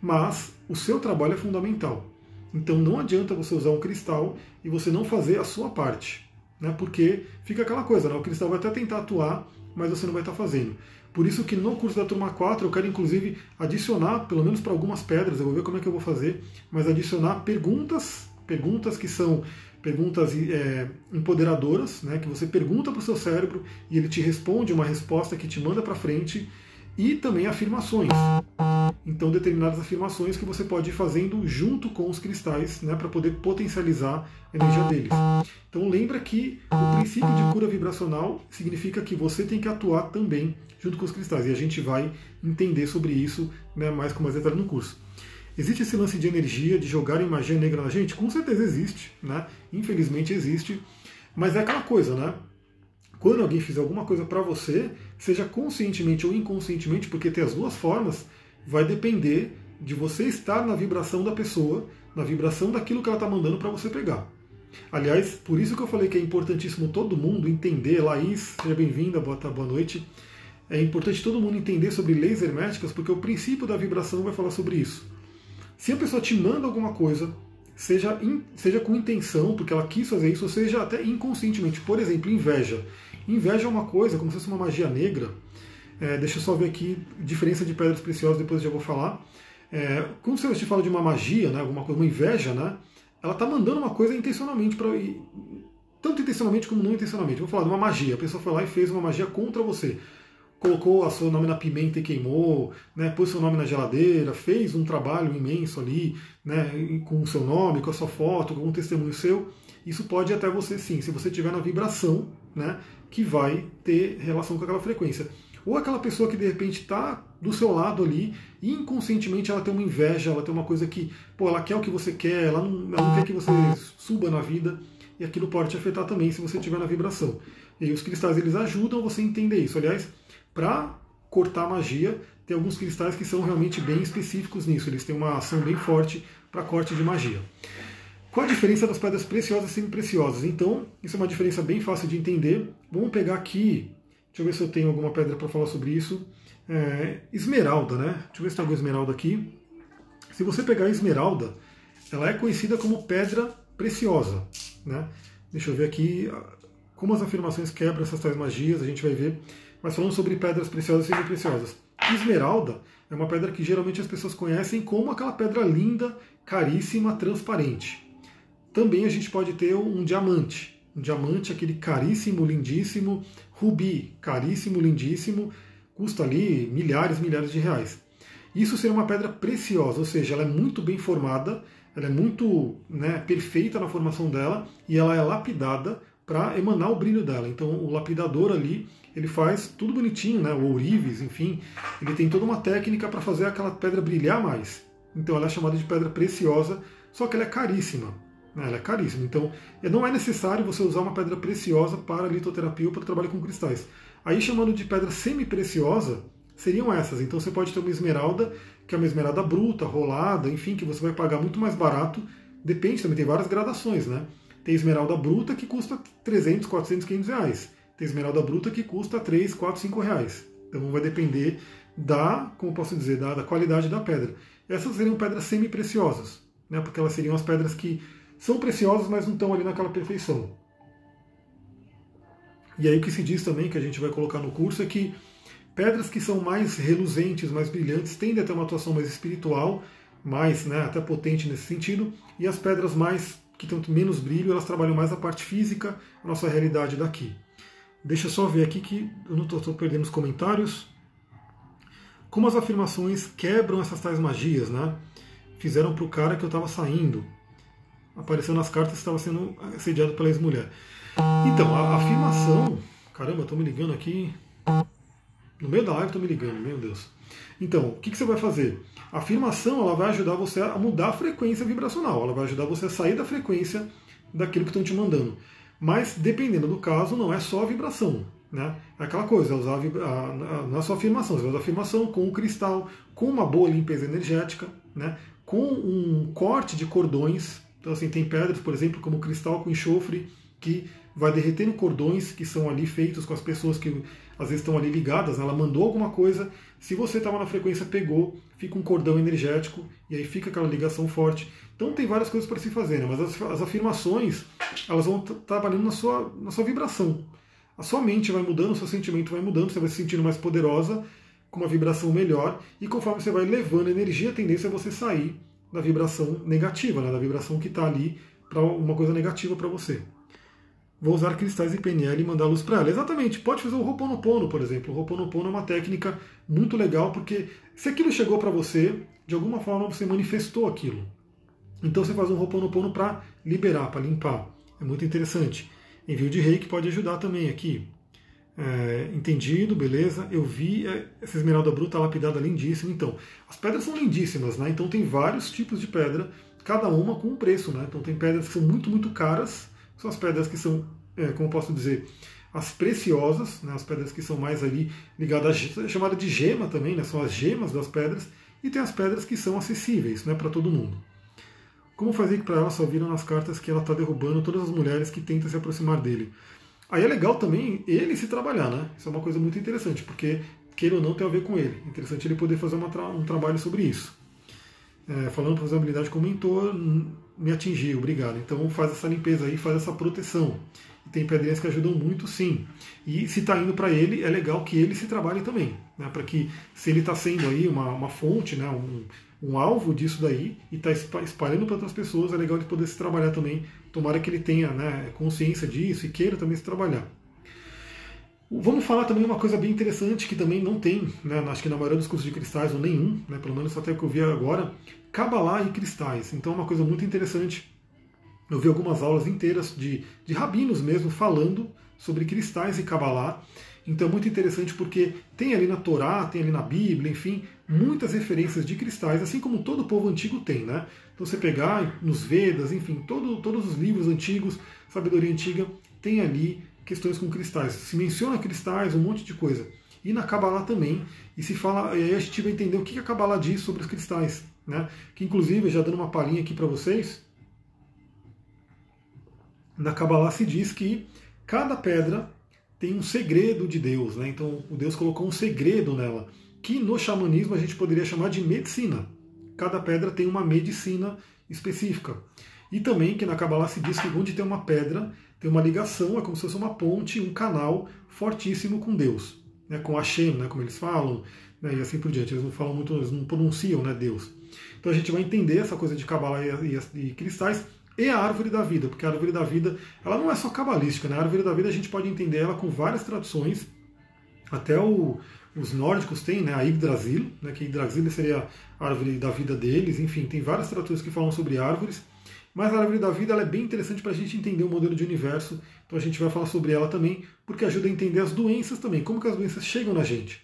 mas o seu trabalho é fundamental. Então não adianta você usar um cristal e você não fazer a sua parte, né? Porque fica aquela coisa, né? O cristal vai até tentar atuar, mas você não vai estar fazendo. Por isso que no curso da turma 4 eu quero inclusive adicionar, pelo menos para algumas pedras, eu vou ver como é que eu vou fazer, mas adicionar perguntas, perguntas que são perguntas é, empoderadoras, né, que você pergunta para o seu cérebro e ele te responde uma resposta que te manda para frente, e também afirmações. Então, determinadas afirmações que você pode ir fazendo junto com os cristais, né, para poder potencializar a energia deles. Então, lembra que o princípio de cura vibracional significa que você tem que atuar também junto com os cristais, e a gente vai entender sobre isso né, mais com mais detalhe no curso. Existe esse lance de energia, de jogar magia negra na gente? Com certeza existe, né? Infelizmente existe. Mas é aquela coisa, né? Quando alguém fizer alguma coisa para você, seja conscientemente ou inconscientemente, porque tem as duas formas, vai depender de você estar na vibração da pessoa, na vibração daquilo que ela está mandando para você pegar. Aliás, por isso que eu falei que é importantíssimo todo mundo entender, Laís, seja bem-vinda, boa, boa noite. É importante todo mundo entender sobre leis herméticas, porque o princípio da vibração vai falar sobre isso. Se a pessoa te manda alguma coisa, seja, in, seja com intenção, porque ela quis fazer isso, ou seja até inconscientemente, por exemplo, inveja. Inveja é uma coisa, como se fosse uma magia negra. É, deixa eu só ver aqui, diferença de pedras preciosas, depois eu já vou falar. É, quando você te fala de uma magia, né, alguma coisa, uma inveja, né, ela está mandando uma coisa intencionalmente para tanto intencionalmente como não intencionalmente. Vou falar de uma magia. A pessoa foi lá e fez uma magia contra você colocou o seu nome na pimenta e queimou, né, pôs seu nome na geladeira, fez um trabalho imenso ali, né, com o seu nome, com a sua foto, com um testemunho seu, isso pode até você sim, se você estiver na vibração, né, que vai ter relação com aquela frequência. Ou aquela pessoa que de repente está do seu lado ali e inconscientemente ela tem uma inveja, ela tem uma coisa que, pô, ela quer o que você quer, ela não, ela não quer que você suba na vida e aquilo pode te afetar também se você estiver na vibração. E os cristais eles ajudam você a entender isso. Aliás, para cortar magia, tem alguns cristais que são realmente bem específicos nisso, eles têm uma ação bem forte para corte de magia. Qual a diferença das pedras preciosas e semi-preciosas? Então, isso é uma diferença bem fácil de entender. Vamos pegar aqui, deixa eu ver se eu tenho alguma pedra para falar sobre isso. É, esmeralda, né? Deixa eu ver se tem alguma esmeralda aqui. Se você pegar a esmeralda, ela é conhecida como pedra preciosa, né? Deixa eu ver aqui como as afirmações quebram essas tais magias, a gente vai ver mas falando sobre pedras preciosas e semi-preciosas. Esmeralda é uma pedra que geralmente as pessoas conhecem como aquela pedra linda, caríssima, transparente. Também a gente pode ter um diamante. Um diamante, aquele caríssimo, lindíssimo, rubi, caríssimo, lindíssimo, custa ali milhares, milhares de reais. Isso seria uma pedra preciosa, ou seja, ela é muito bem formada, ela é muito né, perfeita na formação dela e ela é lapidada para emanar o brilho dela. Então o lapidador ali ele faz tudo bonitinho, né? O ourives, enfim, ele tem toda uma técnica para fazer aquela pedra brilhar mais. Então ela é chamada de pedra preciosa, só que ela é caríssima. Ela é caríssima. Então não é necessário você usar uma pedra preciosa para litoterapia ou para trabalho com cristais. Aí chamando de pedra semi-preciosa, seriam essas. Então você pode ter uma esmeralda, que é uma esmeralda bruta, rolada, enfim, que você vai pagar muito mais barato. Depende, também tem várias gradações, né? Tem esmeralda bruta que custa 300, 400, 500 reais. Tem esmeralda bruta que custa 3, 4, 5 reais. Então vai depender da, como posso dizer, da, da qualidade da pedra. Essas seriam pedras semi-preciosas, né? porque elas seriam as pedras que são preciosas, mas não estão ali naquela perfeição. E aí o que se diz também, que a gente vai colocar no curso, é que pedras que são mais reluzentes, mais brilhantes, tendem a ter uma atuação mais espiritual, mais né, até potente nesse sentido, e as pedras mais que têm menos brilho, elas trabalham mais a parte física, a nossa realidade daqui. Deixa eu só ver aqui que eu não estou perdendo os comentários. Como as afirmações quebram essas tais magias, né? Fizeram para o cara que eu estava saindo. Apareceu nas cartas que estava sendo assediado pela ex-mulher. Então, a afirmação. Caramba, estou me ligando aqui. No meio da live estou me ligando, meu Deus. Então, o que, que, você vai fazer? A afirmação ela vai ajudar você a mudar a frequência vibracional. Ela vai ajudar você a sair da frequência daquilo que estão te mandando. Mas, dependendo do caso, não é só a vibração. Né? É aquela coisa, é usar a, a, a, não é só a afirmação, você vai usar a afirmação com o cristal, com uma boa limpeza energética, né? com um corte de cordões. Então, assim, tem pedras, por exemplo, como cristal com enxofre, que vai derretendo cordões que são ali feitos com as pessoas que às vezes estão ali ligadas, né? ela mandou alguma coisa, se você estava na frequência, pegou, fica um cordão energético e aí fica aquela ligação forte. Então tem várias coisas para se fazer, né? mas as, as, afirmações elas vão trabalhando na sua, na sua vibração. A sua mente vai mudando, o seu sentimento vai mudando, você vai se sentindo mais poderosa, com uma vibração melhor, e conforme você vai levando energia, a tendência é você sair da vibração negativa, né? da vibração que está ali para uma coisa negativa para você vou usar cristais de PNL e mandar luz para ela. Exatamente, pode fazer o Ho'oponopono, por exemplo. O Ho'oponopono é uma técnica muito legal, porque se aquilo chegou para você, de alguma forma você manifestou aquilo. Então você faz um Ho'oponopono para liberar, para limpar. É muito interessante. Envio de rei que pode ajudar também aqui. É, entendido, beleza. Eu vi é, essa esmeralda bruta lapidada lindíssima. Então, as pedras são lindíssimas, né? Então tem vários tipos de pedra, cada uma com um preço, né? Então tem pedras que são muito, muito caras são as pedras que são, é, como posso dizer, as preciosas, né, as pedras que são mais ali ligadas, a, chamada de gema também, né, são as gemas das pedras, e tem as pedras que são acessíveis né, para todo mundo. Como fazer que para ela só viram nas cartas que ela está derrubando todas as mulheres que tentam se aproximar dele? Aí é legal também ele se trabalhar, né? Isso é uma coisa muito interessante, porque queira ou não tem a ver com ele. Interessante ele poder fazer tra um trabalho sobre isso. É, falando para usabilidade como mentor, me atingiu, obrigado. Então faz essa limpeza aí, faz essa proteção. Tem pedrinhas que ajudam muito, sim. E se está indo para ele, é legal que ele se trabalhe também, né? para que se ele está sendo aí uma, uma fonte, né? um, um alvo disso daí e está espalhando para outras pessoas, é legal ele poder se trabalhar também. Tomara que ele tenha né, consciência disso e queira também se trabalhar. Vamos falar também uma coisa bem interessante que também não tem, né, acho que na maioria dos cursos de cristais, ou nenhum, né, pelo menos até que eu vi agora, Kabbalah e cristais. Então é uma coisa muito interessante. Eu vi algumas aulas inteiras de, de rabinos mesmo falando sobre cristais e Kabbalah. Então é muito interessante porque tem ali na Torá, tem ali na Bíblia, enfim, muitas referências de cristais, assim como todo povo antigo tem, né? Então você pegar nos Vedas, enfim, todo, todos os livros antigos, sabedoria antiga, tem ali questões com cristais. Se menciona cristais, um monte de coisa. E na Kabbalah também. E se fala, e aí a gente vai entender o que a Kabbalah diz sobre os cristais. Né? Que inclusive, já dando uma palhinha aqui para vocês, na Kabbalah se diz que cada pedra tem um segredo de Deus. Né? Então o Deus colocou um segredo nela, que no xamanismo a gente poderia chamar de medicina. Cada pedra tem uma medicina específica. E também que na Kabbalah se diz que onde tem uma pedra, tem uma ligação, é como se fosse uma ponte, um canal fortíssimo com Deus, né, com Hashem, né, como eles falam, né, e assim por diante. Eles não falam muito, eles não pronunciam né, Deus. Então a gente vai entender essa coisa de Kabbalah e, e, e cristais e a árvore da vida, porque a árvore da vida ela não é só cabalística, né? a árvore da vida a gente pode entender ela com várias traduções, até o, os nórdicos têm né, a Yggdrasil, né, que Yggdrasil seria a árvore da vida deles, enfim, tem várias traduções que falam sobre árvores. Mas a árvore da vida é bem interessante para a gente entender o modelo de universo, então a gente vai falar sobre ela também, porque ajuda a entender as doenças também, como que as doenças chegam na gente.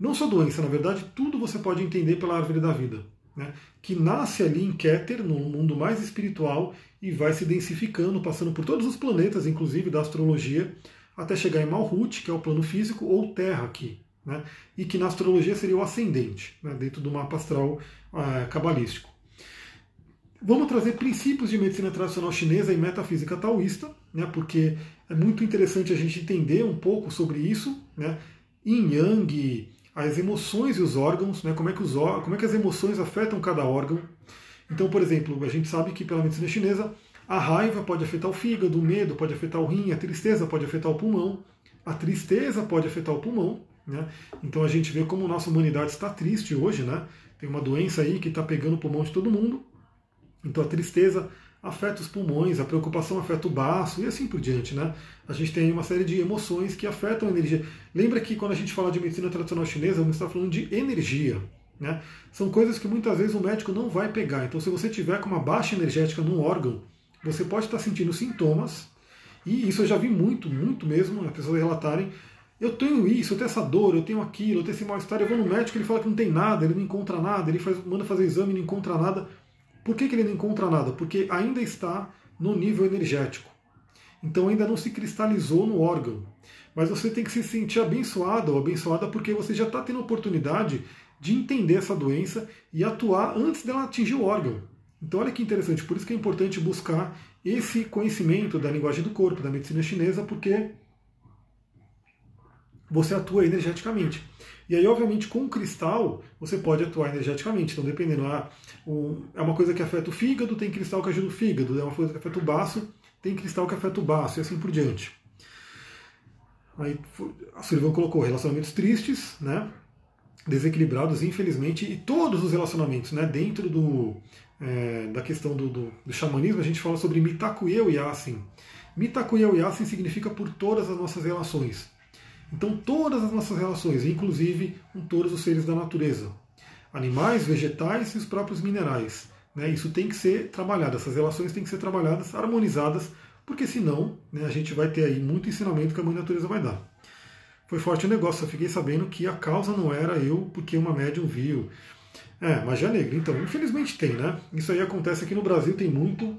Não só doença, na verdade, tudo você pode entender pela árvore da vida, né? que nasce ali em Keter, no mundo mais espiritual, e vai se densificando, passando por todos os planetas, inclusive da astrologia, até chegar em Malhut, que é o plano físico, ou Terra aqui, né? e que na astrologia seria o ascendente, né? dentro do mapa astral uh, cabalístico. Vamos trazer princípios de medicina tradicional chinesa e metafísica taoísta, né, porque é muito interessante a gente entender um pouco sobre isso, né, yin yang, as emoções e os órgãos, né, como, é que os, como é que as emoções afetam cada órgão. Então, por exemplo, a gente sabe que pela medicina chinesa a raiva pode afetar o fígado, o medo pode afetar o rim, a tristeza pode afetar o pulmão, a tristeza pode afetar o pulmão. Né? Então a gente vê como nossa humanidade está triste hoje, né? Tem uma doença aí que está pegando o pulmão de todo mundo. Então a tristeza afeta os pulmões, a preocupação afeta o baço e assim por diante, né? A gente tem uma série de emoções que afetam a energia. Lembra que quando a gente fala de medicina tradicional chinesa, vamos estar falando de energia, né? São coisas que muitas vezes o médico não vai pegar. Então, se você tiver com uma baixa energética num órgão, você pode estar sentindo sintomas, e isso eu já vi muito, muito mesmo, as pessoas relatarem. Eu tenho isso, eu tenho essa dor, eu tenho aquilo, eu tenho esse mal-estar. Eu vou no médico, ele fala que não tem nada, ele não encontra nada, ele faz, manda fazer exame e não encontra nada. Por que, que ele não encontra nada? Porque ainda está no nível energético. Então ainda não se cristalizou no órgão. Mas você tem que se sentir abençoado ou abençoada porque você já está tendo a oportunidade de entender essa doença e atuar antes dela atingir o órgão. Então olha que interessante, por isso que é importante buscar esse conhecimento da linguagem do corpo, da medicina chinesa, porque você atua energeticamente. E aí, obviamente, com o cristal, você pode atuar energeticamente. Então, dependendo, ah, um, é uma coisa que afeta o fígado, tem cristal que ajuda o fígado, é uma coisa que afeta o baço, tem cristal que afeta o baço, e assim por diante. Aí a Sullivan colocou relacionamentos tristes, né? desequilibrados, infelizmente, e todos os relacionamentos, né? dentro do, é, da questão do, do, do, xamanismo, a gente fala sobre Mitakuye Yasin. Mitakuye Yasin significa por todas as nossas relações. Então, todas as nossas relações, inclusive com todos os seres da natureza, animais, vegetais e os próprios minerais. Né? Isso tem que ser trabalhado, essas relações têm que ser trabalhadas, harmonizadas, porque senão né, a gente vai ter aí muito ensinamento que a mãe natureza vai dar. Foi forte o negócio, eu fiquei sabendo que a causa não era eu, porque uma médium viu. É, magia negra. Então, infelizmente tem, né? Isso aí acontece aqui no Brasil, tem muito.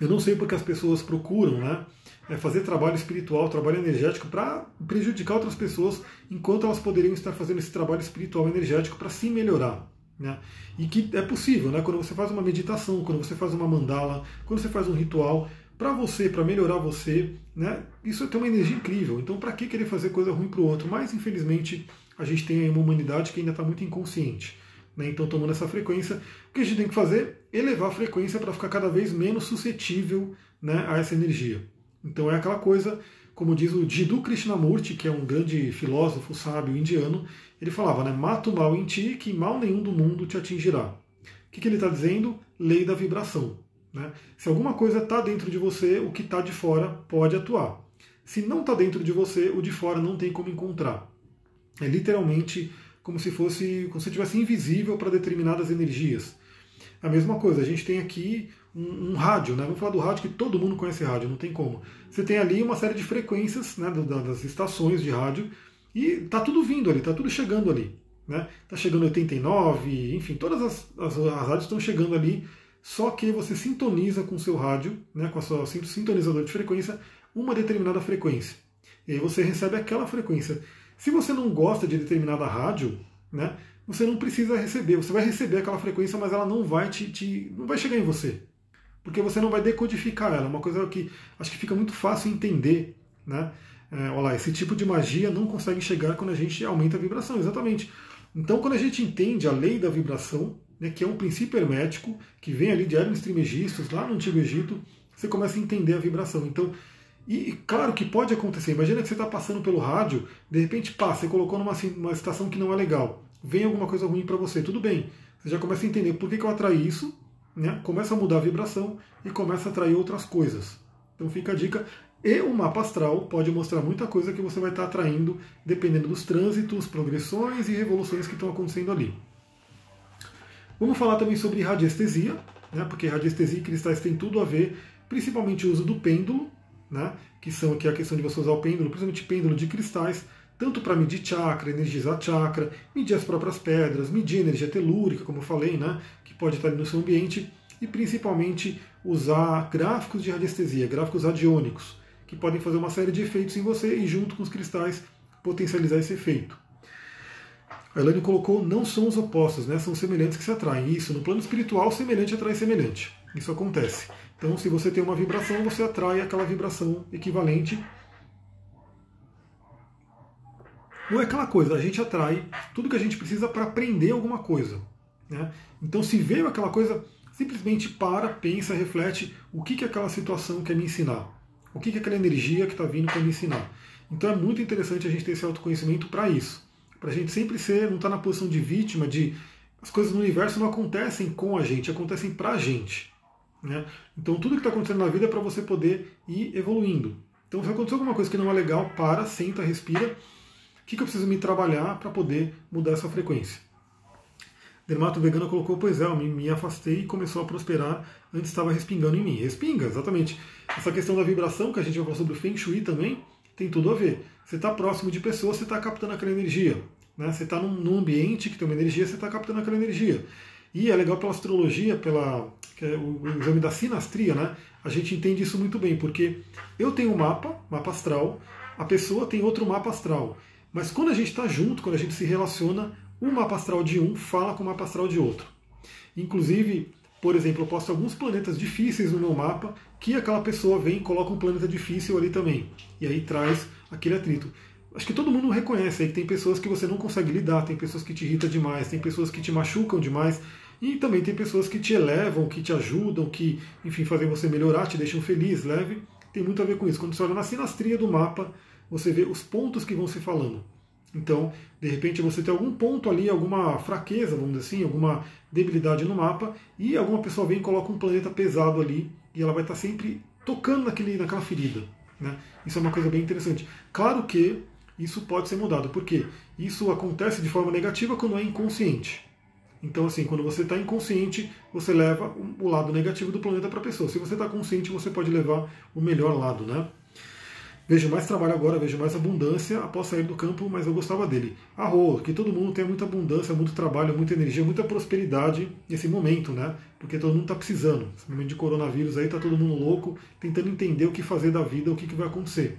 Eu não sei porque as pessoas procuram, né? É fazer trabalho espiritual, trabalho energético para prejudicar outras pessoas, enquanto elas poderiam estar fazendo esse trabalho espiritual energético para se melhorar. Né? E que é possível, né? quando você faz uma meditação, quando você faz uma mandala, quando você faz um ritual, para você, para melhorar você, né? isso tem uma energia incrível. Então, para que querer fazer coisa ruim para o outro? Mas, infelizmente, a gente tem uma humanidade que ainda está muito inconsciente. Né? Então, tomando essa frequência, o que a gente tem que fazer? Elevar a frequência para ficar cada vez menos suscetível né, a essa energia. Então, é aquela coisa, como diz o Jiddu Krishnamurti, que é um grande filósofo sábio indiano, ele falava, né, mata o mal em ti, que mal nenhum do mundo te atingirá. O que, que ele está dizendo? Lei da vibração. Né? Se alguma coisa está dentro de você, o que está de fora pode atuar. Se não está dentro de você, o de fora não tem como encontrar. É literalmente como se fosse, como se estivesse invisível para determinadas energias. A mesma coisa, a gente tem aqui um, um, rádio, né? Vamos falar do rádio que todo mundo conhece rádio, não tem como. Você tem ali uma série de frequências né, das estações de rádio e tá tudo vindo ali, tá tudo chegando ali. Né? Tá chegando 89, enfim, todas as, as, as rádios estão chegando ali, só que você sintoniza com o seu rádio, né, com a sua sintonizador de frequência, uma determinada frequência. E aí você recebe aquela frequência. Se você não gosta de determinada rádio, né, você não precisa receber. Você vai receber aquela frequência, mas ela não vai te, te não vai chegar em você, porque você não vai decodificar ela. Uma coisa que acho que fica muito fácil entender, né? É, olha lá, esse tipo de magia não consegue chegar quando a gente aumenta a vibração, exatamente. Então, quando a gente entende a lei da vibração, né, que é um princípio hermético, que vem ali de Hermes Trismegistus, lá no Antigo Egito, você começa a entender a vibração. Então, e claro que pode acontecer. Imagina que você está passando pelo rádio, de repente passa, você colocou numa uma estação que não é legal. Vem alguma coisa ruim para você, tudo bem. Você já começa a entender por que, que eu atraí isso, né? começa a mudar a vibração e começa a atrair outras coisas. Então fica a dica. E o mapa astral pode mostrar muita coisa que você vai estar atraindo, dependendo dos trânsitos, progressões e revoluções que estão acontecendo ali. Vamos falar também sobre radiestesia, né, porque radiestesia e cristais têm tudo a ver, principalmente o uso do pêndulo, né, que são aqui a questão de você usar o pêndulo, principalmente pêndulo de cristais, tanto para medir chakra, energizar chakra, medir as próprias pedras, medir energia telúrica, como eu falei, né, que pode estar no seu ambiente, e principalmente usar gráficos de radiestesia, gráficos radiônicos, que podem fazer uma série de efeitos em você e, junto com os cristais, potencializar esse efeito. A Elaine colocou, não são os opostos, né? são semelhantes que se atraem. Isso, no plano espiritual, semelhante atrai semelhante. Isso acontece. Então, se você tem uma vibração, você atrai aquela vibração equivalente. Ou é aquela coisa, a gente atrai tudo que a gente precisa para aprender alguma coisa. Né? Então, se veio aquela coisa, simplesmente para, pensa, reflete o que, que aquela situação quer me ensinar. O que, que aquela energia que está vindo quer me ensinar. Então é muito interessante a gente ter esse autoconhecimento para isso. Para a gente sempre ser, não estar tá na posição de vítima, de as coisas no universo não acontecem com a gente, acontecem para a gente. Né? Então tudo que está acontecendo na vida é para você poder ir evoluindo. Então se acontecer alguma coisa que não é legal, para, senta, respira. O que, que eu preciso me trabalhar para poder mudar essa frequência? Dermato Vegano colocou, pois é, eu me, me afastei e começou a prosperar, antes estava respingando em mim. Respinga, exatamente. Essa questão da vibração, que a gente vai falar sobre o Feng Shui também, tem tudo a ver. Você está próximo de pessoas, você está captando aquela energia. Né? Você está num, num, ambiente que tem uma energia, você está captando aquela energia. E é legal pela astrologia, pela é o, o exame da sinastria, né? a gente entende isso muito bem, porque eu tenho um mapa, mapa astral, a pessoa tem outro mapa astral. Mas quando a gente está junto, quando a gente se relaciona, um mapa astral de um fala com o mapa astral de outro. Inclusive, por exemplo, eu posto alguns planetas difíceis no meu mapa, que aquela pessoa vem e coloca um planeta difícil ali também. E aí traz aquele atrito. Acho que todo mundo reconhece aí que tem pessoas que você não consegue lidar, tem pessoas que te irritam demais, tem pessoas que te machucam demais, e também tem pessoas que te elevam, que te ajudam, que, enfim, fazem você melhorar, te deixam feliz, leve. Tem muito a ver com isso. Quando você olha na sinastria do mapa, você vê os pontos que vão se falando. Então, de repente, você tem algum ponto ali, alguma fraqueza, vamos dizer assim, alguma debilidade no mapa, e alguma pessoa vem e coloca um planeta pesado ali, e ela vai estar sempre tocando naquele, naquela ferida. Né? Isso é uma coisa bem interessante. Claro que isso pode ser mudado, porque isso acontece de forma negativa quando é inconsciente. Então, assim, quando você está inconsciente, você leva o lado negativo do planeta para a pessoa. Se você está consciente, você pode levar o melhor lado, né? Vejo mais trabalho agora, vejo mais abundância após sair do campo, mas eu gostava dele. Arroz, que todo mundo tenha muita abundância, muito trabalho, muita energia, muita prosperidade nesse momento, né? Porque todo mundo está precisando. Esse momento de coronavírus aí, está todo mundo louco, tentando entender o que fazer da vida, o que, que vai acontecer.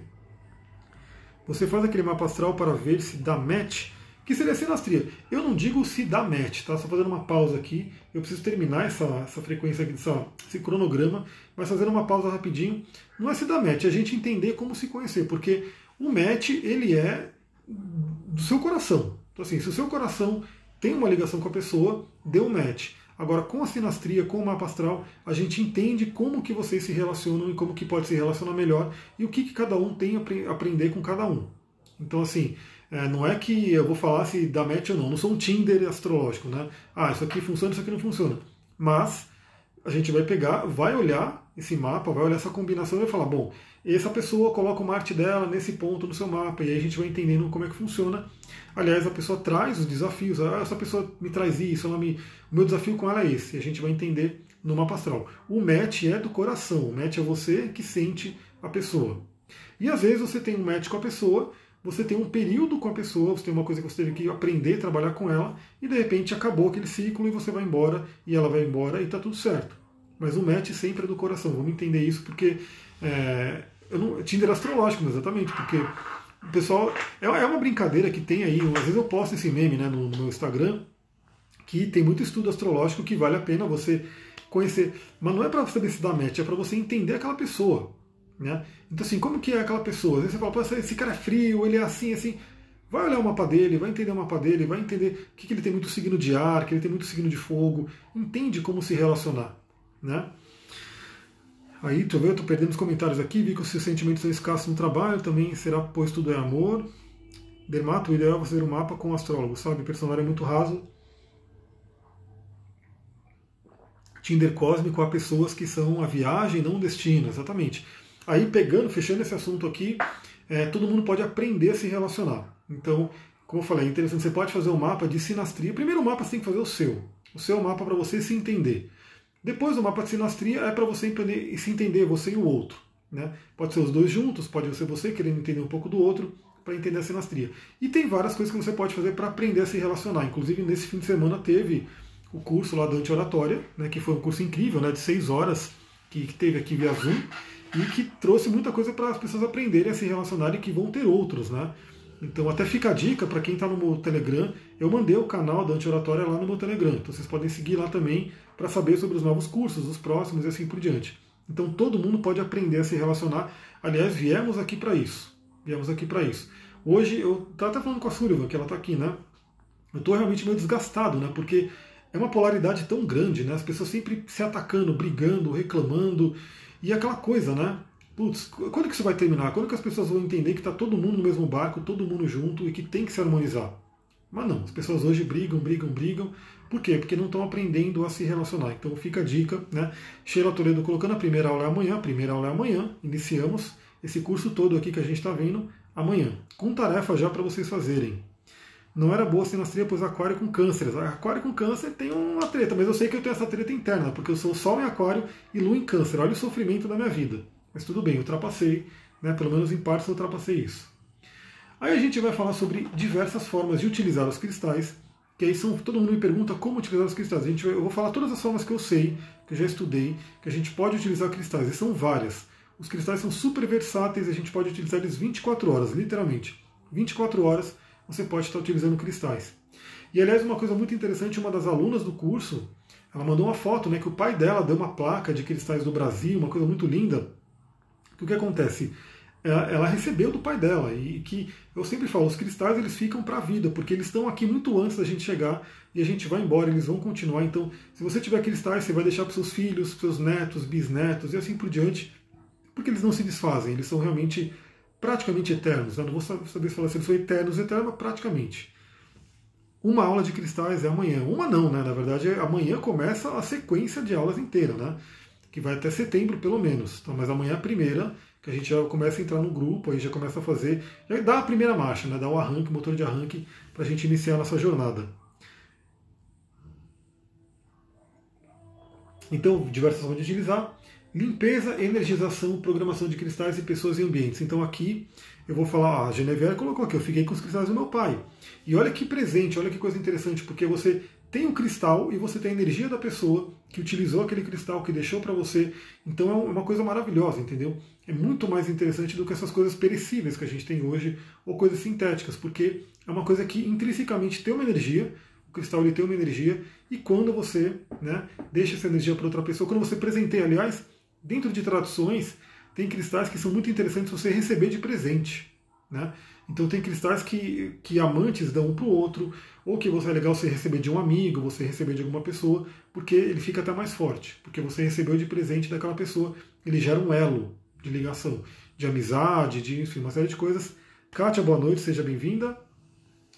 Você faz aquele mapa astral para ver se dá match que seria a sinastria. Eu não digo se dá match, tá? Só fazendo uma pausa aqui. Eu preciso terminar essa, essa frequência aqui, essa, esse cronograma, mas fazendo uma pausa rapidinho. Não é se dá match, é a gente entender como se conhecer, porque o match, ele é do seu coração. Então, assim, se o seu coração tem uma ligação com a pessoa, deu match. Agora, com a sinastria, com o mapa astral, a gente entende como que vocês se relacionam e como que pode se relacionar melhor e o que, que cada um tem a aprender com cada um. Então, assim, é, não é que eu vou falar se dá match ou não. Não sou um Tinder astrológico, né? Ah, isso aqui funciona, isso aqui não funciona. Mas a gente vai pegar, vai olhar esse mapa, vai olhar essa combinação e vai falar, bom, essa pessoa coloca uma arte dela nesse ponto no seu mapa, e aí a gente vai entendendo como é que funciona. Aliás, a pessoa traz os desafios, ah, essa pessoa me traz isso, ela me... o meu desafio com ela é esse, e a gente vai entender no mapa astral. O match é do coração, o match é você que sente a pessoa. E às vezes você tem um match com a pessoa você tem um período com a pessoa, você tem uma coisa que você teve que aprender trabalhar com ela, e de repente acabou aquele ciclo e você vai embora, e ela vai embora e está tudo certo. Mas o match sempre é do coração, vamos entender isso, porque é, eu não, Tinder astrológico, exatamente, porque o pessoal. É, é uma brincadeira que tem aí, às vezes eu posto esse meme né, no, no meu Instagram, que tem muito estudo astrológico que vale a pena você conhecer. Mas não é para saber se dá match, é para você entender aquela pessoa. Né? Então, assim, como que é aquela pessoa? Às vezes você fala, esse cara é frio, ele é assim, assim. Vai olhar o mapa dele, vai entender o mapa dele, vai entender que, que ele tem muito signo de ar, que ele tem muito signo de fogo. Entende como se relacionar. Né? Aí, tu eu estou perdendo os comentários aqui, vi que os seus sentimentos são escassos no trabalho, também será pois tudo é amor. Dermato, o ideal é fazer um mapa com um astrólogo, sabe? O personagem é muito raso. Tinder cósmico há pessoas que são a viagem, não o destino, exatamente. Aí, pegando, fechando esse assunto aqui, é, todo mundo pode aprender a se relacionar. Então, como eu falei, é interessante, você pode fazer um mapa de sinastria. Primeiro o mapa você tem que fazer o seu. O seu mapa para você se entender. Depois o mapa de sinastria é para você entender, se entender, você e o outro. Né? Pode ser os dois juntos, pode ser você querendo entender um pouco do outro para entender a sinastria. E tem várias coisas que você pode fazer para aprender a se relacionar. Inclusive, nesse fim de semana teve o curso lá da anti-oratória, né, que foi um curso incrível, né, de seis horas, que, que teve aqui via Zoom e que trouxe muita coisa para as pessoas aprenderem a se relacionar e que vão ter outros, né? Então até fica a dica para quem está no meu Telegram, eu mandei o canal da Anti-Oratória lá no meu Telegram, então vocês podem seguir lá também para saber sobre os novos cursos, os próximos e assim por diante. Então todo mundo pode aprender a se relacionar. Aliás, viemos aqui para isso. Viemos aqui para isso. Hoje eu estava até falando com a Sullivan, que ela está aqui, né? Eu estou realmente meio desgastado, né? Porque é uma polaridade tão grande, né? As pessoas sempre se atacando, brigando, reclamando. E aquela coisa, né? Putz, quando que isso vai terminar? Quando que as pessoas vão entender que está todo mundo no mesmo barco, todo mundo junto e que tem que se harmonizar? Mas não, as pessoas hoje brigam, brigam, brigam. Por quê? Porque não estão aprendendo a se relacionar. Então fica a dica, né? Sheila Toledo colocando a primeira aula é amanhã, a primeira aula é amanhã. Iniciamos esse curso todo aqui que a gente está vendo amanhã. Com tarefa já para vocês fazerem. Não era boa sinastria, pois aquário com câncer. Aquário com câncer tem uma treta, mas eu sei que eu tenho essa treta interna, porque eu sou sol em aquário e lua em câncer. Olha o sofrimento da minha vida. Mas tudo bem, ultrapassei, né? pelo menos em parte eu ultrapassei isso. Aí a gente vai falar sobre diversas formas de utilizar os cristais, que aí são, todo mundo me pergunta como utilizar os cristais. A gente eu vou falar todas as formas que eu sei, que eu já estudei, que a gente pode utilizar cristais, e são várias. Os cristais são super versáteis, a gente pode utilizar eles 24 horas, literalmente. 24 horas você pode estar utilizando cristais. E aliás, uma coisa muito interessante, uma das alunas do curso, ela mandou uma foto, né, que o pai dela deu uma placa de cristais do Brasil, uma coisa muito linda. O que acontece? ela recebeu do pai dela e que eu sempre falo, os cristais eles ficam para a vida, porque eles estão aqui muito antes da gente chegar e a gente vai embora, eles vão continuar. Então, se você tiver cristais, você vai deixar para seus filhos, para seus netos, bisnetos e assim por diante, porque eles não se desfazem, eles são realmente praticamente eternos. Né? Não vou saber falar se eles são eternos, eternos, mas praticamente. Uma aula de cristais é amanhã. Uma não, né? Na verdade, amanhã começa a sequência de aulas inteira, né? Que vai até setembro, pelo menos. Então, mas amanhã é a primeira, que a gente já começa a entrar no grupo, aí já começa a fazer, já dá a primeira marcha, né? Dá o arranque, o motor de arranque, para a gente iniciar a nossa jornada. Então, diversas formas de utilizar. Limpeza, energização, programação de cristais e pessoas e ambientes. Então aqui eu vou falar, a Genevieve colocou aqui, eu fiquei com os cristais do meu pai. E olha que presente, olha que coisa interessante, porque você tem o um cristal e você tem a energia da pessoa que utilizou aquele cristal, que deixou para você. Então é uma coisa maravilhosa, entendeu? É muito mais interessante do que essas coisas perecíveis que a gente tem hoje, ou coisas sintéticas, porque é uma coisa que intrinsecamente tem uma energia, o cristal ele tem uma energia, e quando você né, deixa essa energia para outra pessoa, quando você presenteia, aliás, Dentro de traduções, tem cristais que são muito interessantes você receber de presente. Né? Então tem cristais que, que amantes dão um para o outro, ou que você é legal você receber de um amigo, você receber de alguma pessoa, porque ele fica até mais forte, porque você recebeu de presente daquela pessoa, ele gera um elo de ligação, de amizade, de enfim, uma série de coisas. Kátia, boa noite, seja bem-vinda.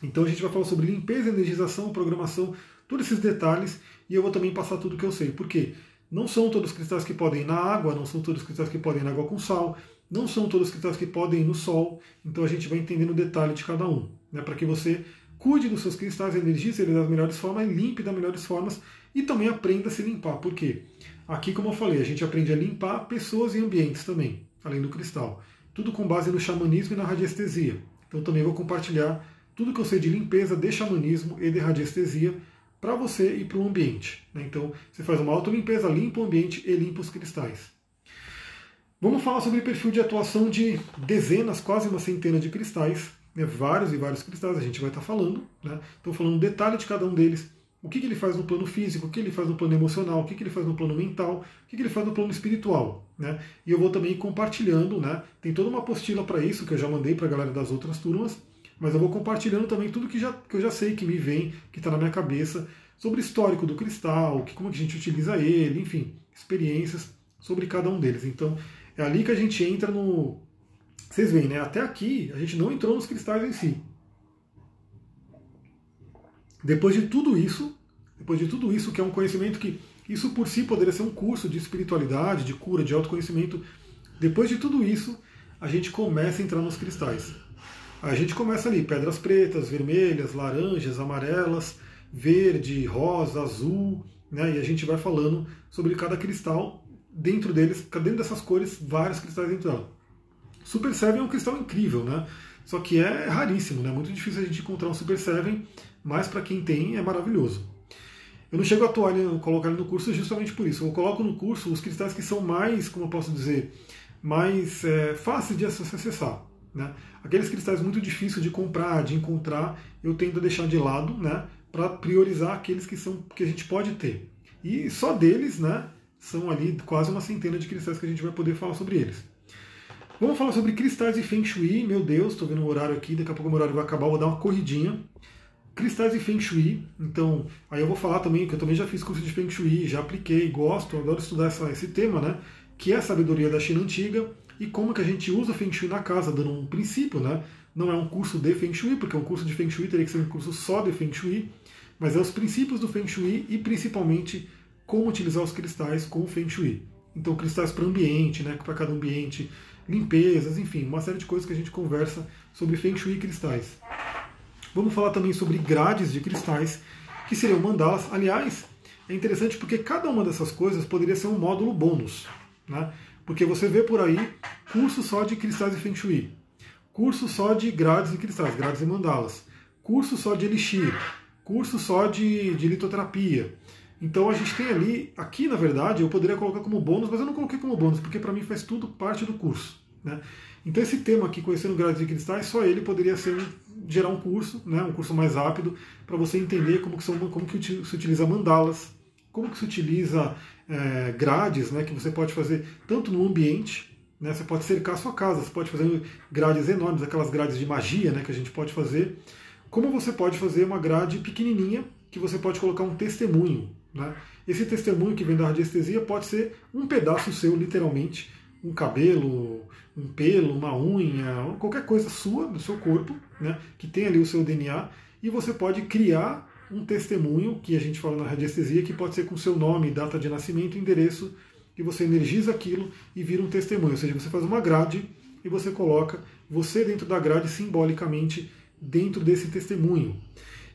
Então a gente vai falar sobre limpeza, energização, programação, todos esses detalhes, e eu vou também passar tudo que eu sei. Por quê? Não são todos os cristais que podem ir na água, não são todos os cristais que podem ir na água com sal, não são todos os cristais que podem ir no sol. Então a gente vai entendendo o detalhe de cada um, né, para que você cuide dos seus cristais, energize eles das melhores formas, limpe das melhores formas e também aprenda a se limpar. Por quê? Aqui, como eu falei, a gente aprende a limpar pessoas e ambientes também, além do cristal. Tudo com base no xamanismo e na radiestesia. Então também vou compartilhar tudo que eu sei de limpeza, de xamanismo e de radiestesia para você e para o ambiente. Né? Então, você faz uma auto-limpeza, limpa o ambiente e limpa os cristais. Vamos falar sobre perfil de atuação de dezenas, quase uma centena de cristais, né? vários e vários cristais a gente vai estar tá falando. Né? Estou falando detalhe de cada um deles, o que, que, ele faz no plano físico, o que ele faz no plano emocional, o que, que ele faz no plano mental, o que, que ele faz no plano espiritual. Né? E eu vou também compartilhando, né? tem toda uma apostila para isso que eu já mandei para a galera das outras turmas, mas eu vou compartilhando também tudo que, já, que eu já sei, que me vem, que está na minha cabeça, sobre o histórico do cristal, que, como que a gente utiliza ele, enfim, experiências sobre cada um deles. Então, é ali que a gente entra no. Vocês veem, né? Até aqui a gente não entrou nos cristais em si. Depois de tudo isso, depois de tudo isso, que é um conhecimento que isso por si poderia ser um curso de espiritualidade, de cura, de autoconhecimento. Depois de tudo isso, a gente começa a entrar nos cristais. A gente começa ali, pedras pretas, vermelhas, laranjas, amarelas, verde, rosa, azul, né? E a gente vai falando sobre cada cristal, dentro deles, dentro dessas cores, vários cristais entrando. Super Seven é um cristal incrível, né? Só que é raríssimo, né? Muito difícil a gente encontrar um Super Seven, mas para quem tem é maravilhoso. Eu não chego a atuar, colocar ele no curso justamente por isso. Eu coloco no curso os cristais que são mais, como eu posso dizer, mais é, fáceis de acessar. Né? Aqueles cristais muito difíceis de comprar, de encontrar, eu tento deixar de lado, né? Para priorizar aqueles que são que a gente pode ter. E só deles, né? São ali quase uma centena de cristais que a gente vai poder falar sobre eles. Vamos falar sobre cristais e Feng Shui. Meu Deus, estou vendo o horário aqui, daqui a pouco o horário vai acabar, vou dar uma corridinha. Cristais e Feng Shui. Então, aí eu vou falar também, que eu também já fiz curso de Feng Shui, já apliquei, gosto, adoro estudar essa, esse tema, né? Que é a sabedoria da China antiga e como que a gente usa Feng Shui na casa, dando um princípio, né? Não é um curso de Feng Shui, porque um curso de Feng Shui teria que ser um curso só de Feng Shui, mas é os princípios do Feng Shui e principalmente como utilizar os cristais com o Feng Shui. Então, cristais para ambiente, né, para cada ambiente, limpezas, enfim, uma série de coisas que a gente conversa sobre Feng Shui e cristais. Vamos falar também sobre grades de cristais, que seriam mandalas. Aliás, é interessante porque cada uma dessas coisas poderia ser um módulo bônus. Né? Porque você vê por aí curso só de cristais e Feng Shui, curso só de grades e cristais, grades e mandalas, curso só de elixir, curso só de, de litoterapia. Então a gente tem ali, aqui na verdade, eu poderia colocar como bônus, mas eu não coloquei como bônus, porque para mim faz tudo parte do curso. Né? Então esse tema aqui, conhecendo grades e cristais, só ele poderia ser gerar um curso, né, um curso mais rápido, para você entender como que, são, como que se utiliza mandalas, como que se utiliza é, grades, né, que você pode fazer tanto no ambiente, Né? Você pode cercar a sua casa, você pode fazer grades enormes, aquelas grades de magia né, que a gente pode fazer. Como você pode fazer uma grade pequenininha que você pode colocar um testemunho. Né? Esse testemunho que vem da radiestesia pode ser um pedaço seu, literalmente, um cabelo, um pelo, uma unha, qualquer coisa sua, do seu corpo, né, que tem ali o seu DNA, e você pode criar um testemunho, que a gente fala na radiestesia, que pode ser com seu nome, data de nascimento, endereço, e você energiza aquilo e vira um testemunho. Ou seja, você faz uma grade e você coloca você dentro da grade simbolicamente dentro desse testemunho.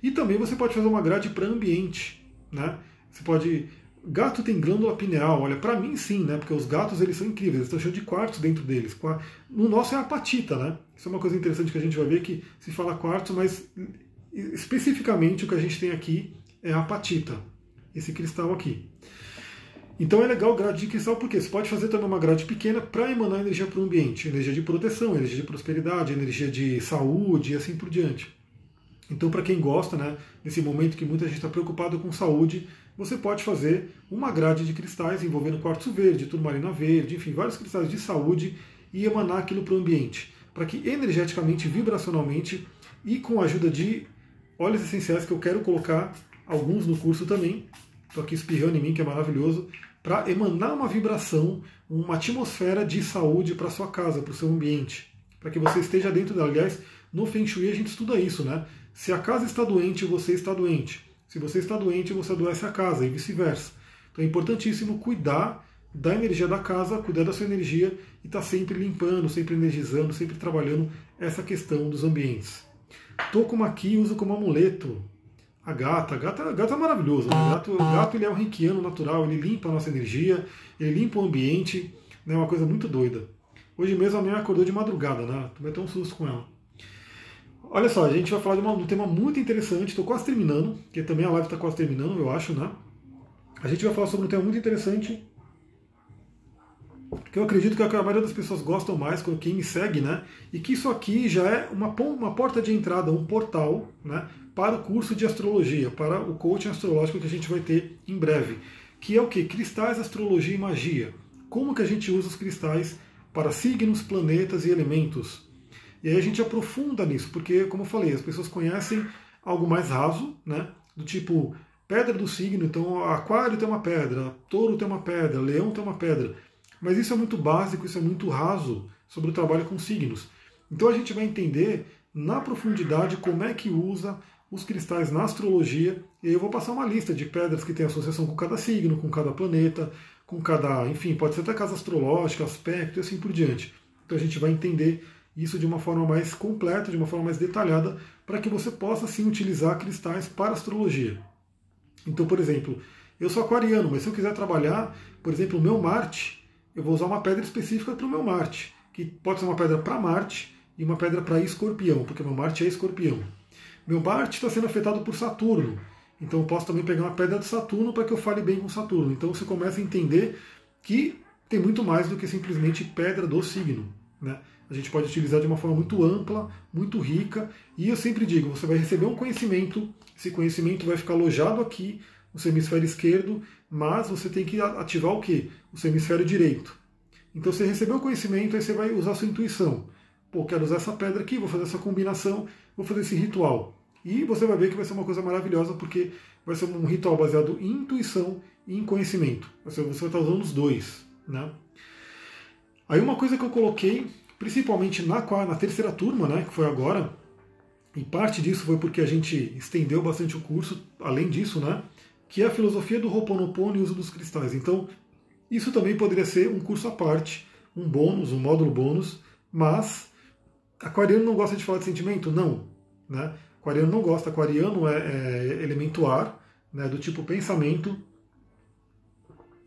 E também você pode fazer uma grade para ambiente, né? Você pode Gato tem glândula pineal, olha, para mim sim, né? Porque os gatos eles são incríveis, eles estão cheios de quartos dentro deles. No nosso é apatita, né? Isso é uma coisa interessante que a gente vai ver que se fala quartzo, mas especificamente o que a gente tem aqui é a apatita, esse cristal aqui. Então é legal grade de cristal porque você pode fazer também uma grade pequena para emanar energia para o ambiente, energia de proteção, energia de prosperidade, energia de saúde e assim por diante. Então, para quem gosta, né, nesse momento que muita gente está preocupado com saúde, você pode fazer uma grade de cristais envolvendo quartzo verde, turmalina verde, enfim, vários cristais de saúde e emanar aquilo para o ambiente, para que energeticamente, vibracionalmente e com a ajuda de óleos essenciais que eu quero colocar alguns no curso também, estou aqui espirrando em mim que é maravilhoso, para emanar uma vibração, uma atmosfera de saúde para sua casa, para o seu ambiente, para que você esteja dentro dela. Aliás, no Feng Shui a gente estuda isso, né? Se a casa está doente, você está doente. Se você está doente, você adoece a casa e vice-versa. Então é importantíssimo cuidar da energia da casa, cuidar da sua energia e estar tá sempre limpando, sempre energizando, sempre trabalhando essa questão dos ambientes. Estou com aqui uso como amuleto. A gata, a gata, a gata é maravilhoso. Né? O gato, o gato ele é um reikiano natural, ele limpa a nossa energia, ele limpa o ambiente, é né? uma coisa muito doida. Hoje mesmo a minha acordou de madrugada, né? Tomei até um susto com ela. Olha só, a gente vai falar de, uma, de um tema muito interessante, estou quase terminando, porque também a live está quase terminando, eu acho, né? A gente vai falar sobre um tema muito interessante, que eu acredito que a maioria das pessoas gostam mais, quem me segue, né? E que isso aqui já é uma, uma porta de entrada, um portal, né? Para o curso de astrologia, para o coaching astrológico que a gente vai ter em breve. Que é o que? Cristais, astrologia e magia. Como que a gente usa os cristais para signos, planetas e elementos e aí a gente aprofunda nisso, porque, como eu falei, as pessoas conhecem algo mais raso, né? Do tipo, pedra do signo, então aquário tem uma pedra, touro tem uma pedra, leão tem uma pedra. Mas isso é muito básico, isso é muito raso sobre o trabalho com signos. Então a gente vai entender na profundidade como é que usa os cristais na astrologia, e eu vou passar uma lista de pedras que tem associação com cada signo, com cada planeta, com cada, enfim, pode ser até casa astrológica, aspecto e assim por diante. Então a gente vai entender isso de uma forma mais completa, de uma forma mais detalhada, para que você possa sim utilizar cristais para astrologia. Então, por exemplo, eu sou aquariano, mas se eu quiser trabalhar, por exemplo, o meu Marte, eu vou usar uma pedra específica para o meu Marte, que pode ser uma pedra para Marte e uma pedra para escorpião, porque meu Marte é escorpião. Meu Marte está sendo afetado por Saturno, então eu posso também pegar uma pedra de Saturno para que eu fale bem com Saturno. Então você começa a entender que tem muito mais do que simplesmente pedra do signo. Né? a gente pode utilizar de uma forma muito ampla, muito rica, e eu sempre digo, você vai receber um conhecimento, esse conhecimento vai ficar alojado aqui no seu hemisfério esquerdo, mas você tem que ativar o quê? O seu hemisfério direito. Então você recebeu o conhecimento, aí você vai usar a sua intuição. Pô, quero usar essa pedra aqui, vou fazer essa combinação, vou fazer esse ritual. E você vai ver que vai ser uma coisa maravilhosa, porque vai ser um ritual baseado em intuição e em conhecimento. Você vai estar usando os dois. Né? Aí uma coisa que eu coloquei principalmente na, na terceira turma, né, que foi agora, e parte disso foi porque a gente estendeu bastante o curso, além disso, né, que é a filosofia do Ho'oponopono e o uso dos cristais. Então, isso também poderia ser um curso à parte, um bônus, um módulo bônus, mas aquariano não gosta de falar de sentimento? Não. Né? Aquariano não gosta, aquariano é, é elemento ar, né, do tipo pensamento,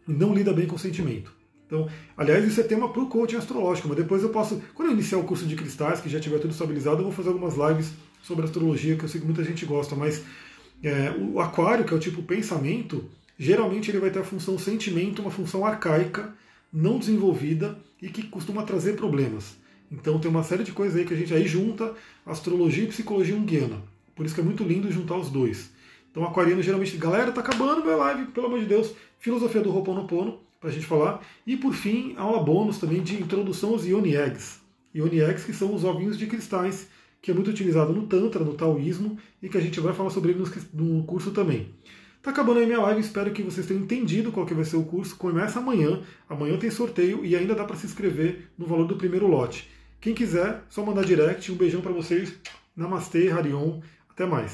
e não lida bem com sentimento. Então, aliás, isso é tema para o coaching astrológico, mas depois eu posso, quando eu iniciar o curso de cristais, que já tiver tudo estabilizado, eu vou fazer algumas lives sobre astrologia, que eu sei que muita gente gosta, mas é, o aquário, que é o tipo pensamento, geralmente ele vai ter a função sentimento, uma função arcaica, não desenvolvida e que costuma trazer problemas. Então tem uma série de coisas aí que a gente aí junta astrologia e psicologia junguiana. Por isso que é muito lindo juntar os dois. Então aquariano geralmente, galera, tá acabando minha live, pelo amor de Deus, filosofia do Ho'oponopono, para a gente falar. E por fim, aula bônus também de introdução aos Ioni Eggs. Ioni Eggs, que são os ovinhos de cristais, que é muito utilizado no Tantra, no Taoísmo, e que a gente vai falar sobre ele no curso também. Tá acabando aí minha live, espero que vocês tenham entendido qual que vai ser o curso. Começa amanhã, amanhã tem sorteio e ainda dá para se inscrever no valor do primeiro lote. Quem quiser, só mandar direct. Um beijão para vocês. Namastê, Harion. Até mais.